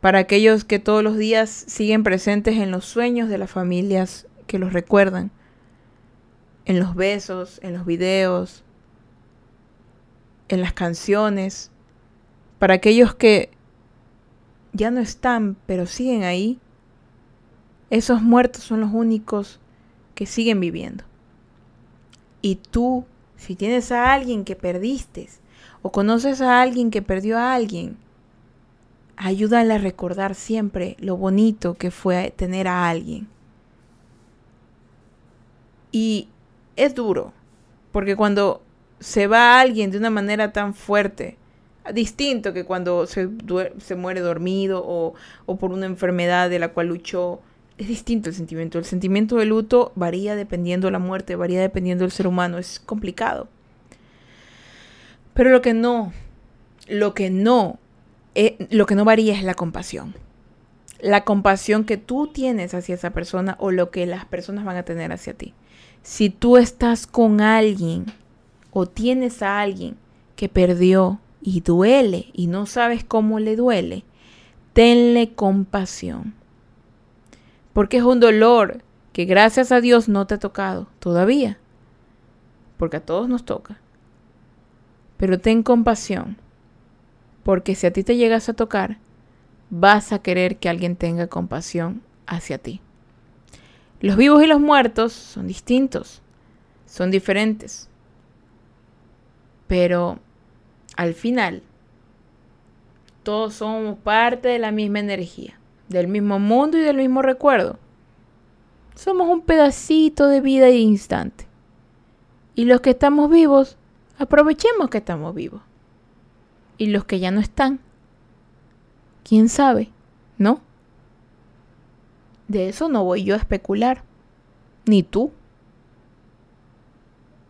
para aquellos que todos los días siguen presentes en los sueños de las familias que los recuerdan, en los besos, en los videos, en las canciones, para aquellos que ya no están, pero siguen ahí, esos muertos son los únicos que siguen viviendo. Y tú, si tienes a alguien que perdiste, o conoces a alguien que perdió a alguien, ayúdale a recordar siempre lo bonito que fue tener a alguien. Y es duro, porque cuando se va alguien de una manera tan fuerte, distinto que cuando se, se muere dormido o, o, por una enfermedad de la cual luchó, es distinto el sentimiento. El sentimiento de luto varía dependiendo de la muerte, varía dependiendo del ser humano, es complicado. Pero lo que no, lo que no, eh, lo que no varía es la compasión. La compasión que tú tienes hacia esa persona o lo que las personas van a tener hacia ti. Si tú estás con alguien o tienes a alguien que perdió y duele y no sabes cómo le duele, tenle compasión. Porque es un dolor que gracias a Dios no te ha tocado todavía. Porque a todos nos toca. Pero ten compasión. Porque si a ti te llegas a tocar, vas a querer que alguien tenga compasión hacia ti. Los vivos y los muertos son distintos, son diferentes. Pero al final, todos somos parte de la misma energía, del mismo mundo y del mismo recuerdo. Somos un pedacito de vida e instante. Y los que estamos vivos, aprovechemos que estamos vivos. Y los que ya no están, quién sabe, ¿no? De eso no voy yo a especular, ni tú.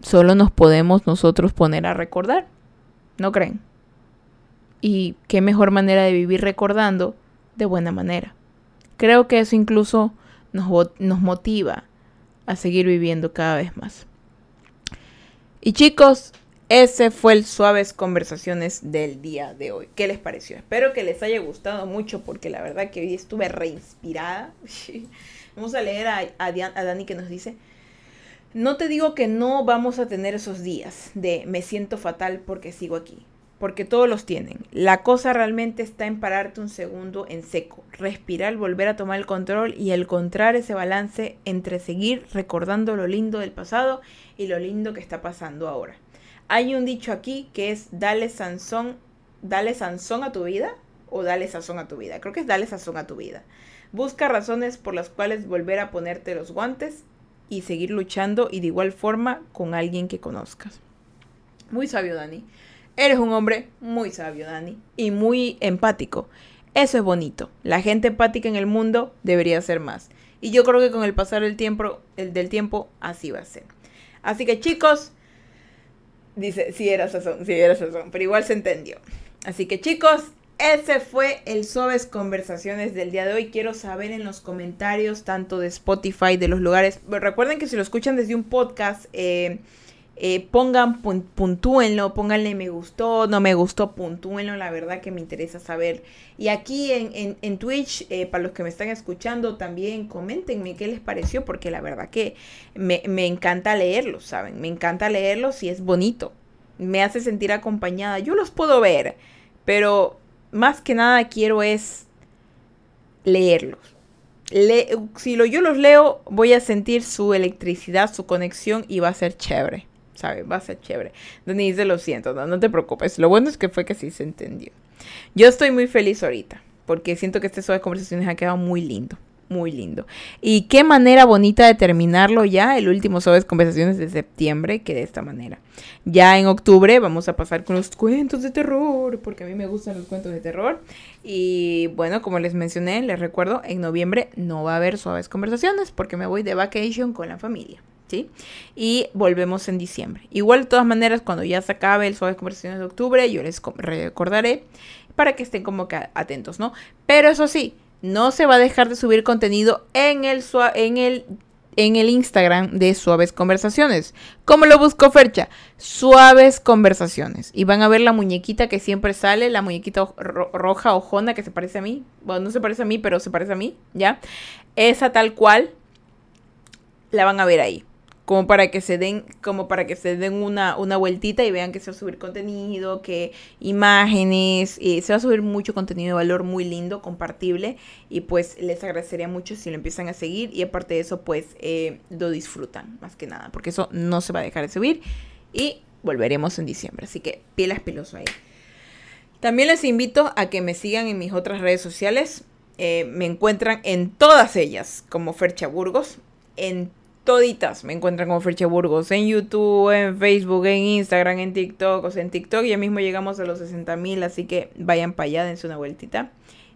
Solo nos podemos nosotros poner a recordar, ¿no creen? Y qué mejor manera de vivir recordando de buena manera. Creo que eso incluso nos, nos motiva a seguir viviendo cada vez más. Y chicos, ese fue el Suaves Conversaciones del día de hoy. ¿Qué les pareció? Espero que les haya gustado mucho porque la verdad que hoy estuve reinspirada. Vamos a leer a, a, Dani que nos dice, no te digo que no vamos a tener esos días de me siento fatal porque sigo aquí, porque todos los tienen. La cosa realmente está en pararte un segundo en seco, respirar, volver a tomar el control y encontrar ese balance entre seguir recordando lo lindo del pasado y lo lindo que está pasando ahora. Hay un dicho aquí que es dale Sansón, dale Sansón a tu vida o dale sazón a tu vida. Creo que es dale sazón a tu vida. Busca razones por las cuales volver a ponerte los guantes y seguir luchando y de igual forma con alguien que conozcas. Muy sabio, Dani. Eres un hombre muy sabio, Dani, y muy empático. Eso es bonito. La gente empática en el mundo debería ser más. Y yo creo que con el pasar del tiempo, el del tiempo así va a ser. Así que chicos, dice, sí era sazón, sí era sazón, pero igual se entendió. Así que chicos, ese fue el Suaves Conversaciones del día de hoy. Quiero saber en los comentarios, tanto de Spotify, de los lugares. Recuerden que si lo escuchan desde un podcast, eh, eh, pongan, puntúenlo, pónganle me gustó, no me gustó, puntúenlo, la verdad que me interesa saber. Y aquí en, en, Twitch, eh, para los que me están escuchando, también coméntenme qué les pareció, porque la verdad que me, me encanta leerlos, ¿saben? Me encanta leerlos y es bonito. Me hace sentir acompañada. Yo los puedo ver, pero más que nada quiero es leerlos. si yo los leo, voy a sentir su electricidad, su conexión y va a ser chévere. ¿Sabes? Va a ser chévere. Denise, lo siento, no, no te preocupes. Lo bueno es que fue que sí se entendió. Yo estoy muy feliz ahorita, porque siento que este de conversaciones ha quedado muy lindo. Muy lindo. Y qué manera bonita de terminarlo ya, el último Suaves Conversaciones de septiembre, que de esta manera. Ya en octubre vamos a pasar con los cuentos de terror, porque a mí me gustan los cuentos de terror. Y bueno, como les mencioné, les recuerdo, en noviembre no va a haber Suaves Conversaciones, porque me voy de vacation con la familia. ¿Sí? Y volvemos en diciembre. Igual, de todas maneras, cuando ya se acabe el Suaves Conversaciones de octubre, yo les recordaré para que estén como que atentos, ¿no? Pero eso sí, no se va a dejar de subir contenido en el, en el, en el Instagram de Suaves Conversaciones. ¿Cómo lo busco, Fercha? Suaves Conversaciones. Y van a ver la muñequita que siempre sale, la muñequita roja ojona que se parece a mí. Bueno, no se parece a mí, pero se parece a mí, ¿ya? Esa tal cual la van a ver ahí como para que se den, como para que se den una, una vueltita y vean que se va a subir contenido, que imágenes, y se va a subir mucho contenido de valor muy lindo, compartible, y pues les agradecería mucho si lo empiezan a seguir y aparte de eso pues eh, lo disfrutan más que nada, porque eso no se va a dejar de subir y volveremos en diciembre, así que pielas peloso ahí. También les invito a que me sigan en mis otras redes sociales. Eh, me encuentran en todas ellas como Fercha Burgos. En toditas me encuentran como Fercha Burgos en YouTube, en Facebook, en Instagram, en TikTok. O sea, en TikTok ya mismo llegamos a los 60 mil, así que vayan para allá, dense una vueltita.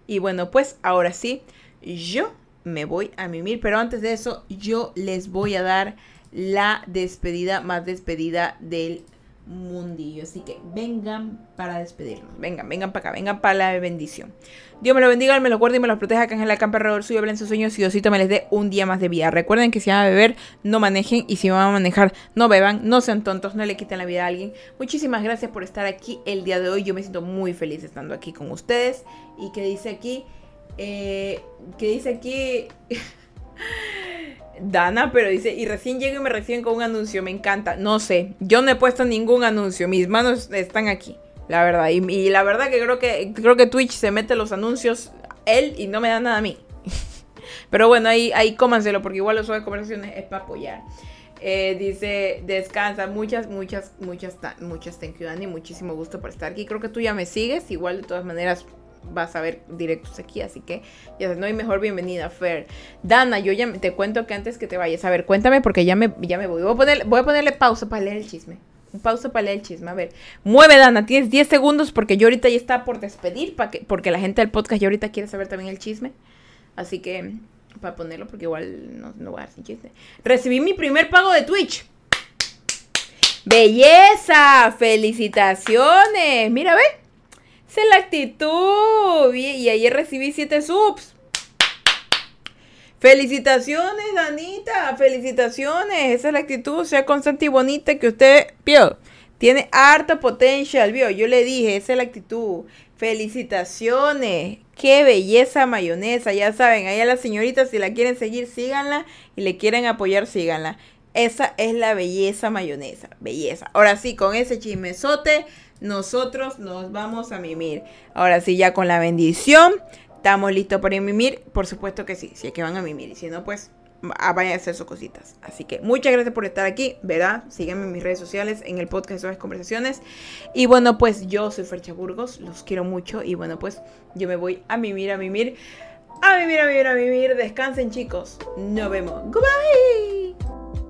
Y bueno, pues ahora sí, yo me voy a mimir, pero antes de eso, yo les voy a dar la despedida más despedida del mundillo. Así que vengan para despedirnos. Vengan, vengan para acá, vengan para la bendición. Dios me lo bendiga, me lo guarde y me lo proteja. Que en la campa alrededor suyo hablen sus sueños y Diosito me les dé un día más de vida. Recuerden que si van a beber, no manejen. Y si van a manejar, no beban. No sean tontos, no le quiten la vida a alguien. Muchísimas gracias por estar aquí el día de hoy. Yo me siento muy feliz estando aquí con ustedes. Y que dice aquí, eh, que dice aquí... Dana, pero dice, y recién llego y me reciben con un anuncio, me encanta. No sé, yo no he puesto ningún anuncio, mis manos están aquí, la verdad. Y, la verdad que creo que creo que Twitch se mete los anuncios él y no me da nada a mí. Pero bueno, ahí, ahí cómanselo porque igual los de conversaciones es para apoyar. Eh, dice, descansa, muchas, muchas, muchas, muchas thank you, Dani, muchísimo gusto por estar aquí. Creo que tú ya me sigues, igual de todas maneras vas a ver directos aquí, así que ya no hay mejor bienvenida, Fer. Dana, yo ya te cuento que antes que te vayas, a ver, cuéntame porque ya me, ya me voy. Voy a, poner, voy a ponerle pausa para leer el chisme. Pausa para leer el chisme. A ver, mueve, Dana, tienes 10 segundos porque yo ahorita ya está por despedir, porque la gente del podcast ya ahorita quiere saber también el chisme. Así que, para ponerlo, porque igual no, no voy a dar sin chisme. Recibí mi primer pago de Twitch. ¡Belleza! ¡Felicitaciones! Mira, ve. Esa es la actitud. Y ayer recibí 7 subs. Felicitaciones, Danita. Felicitaciones. Esa es la actitud. Sea constante y bonita que usted, vio. Tiene harto potencial, vio. Yo le dije, esa es la actitud. Felicitaciones. Qué belleza mayonesa. Ya saben, ahí a las señoritas, si la quieren seguir, síganla. Y le quieren apoyar, síganla. Esa es la belleza mayonesa. Belleza. Ahora sí, con ese chismesote nosotros nos vamos a mimir. Ahora sí, ya con la bendición, estamos listos para mimir. Por supuesto que sí, si es que van a mimir. Y si no, pues vayan a hacer sus cositas. Así que muchas gracias por estar aquí, ¿verdad? Síganme en mis redes sociales, en el podcast de conversaciones. Y bueno, pues yo soy Fercha Burgos, los quiero mucho. Y bueno, pues yo me voy a mimir, a mimir. A mimir, a mimir, a mimir. Descansen, chicos. Nos vemos. Goodbye.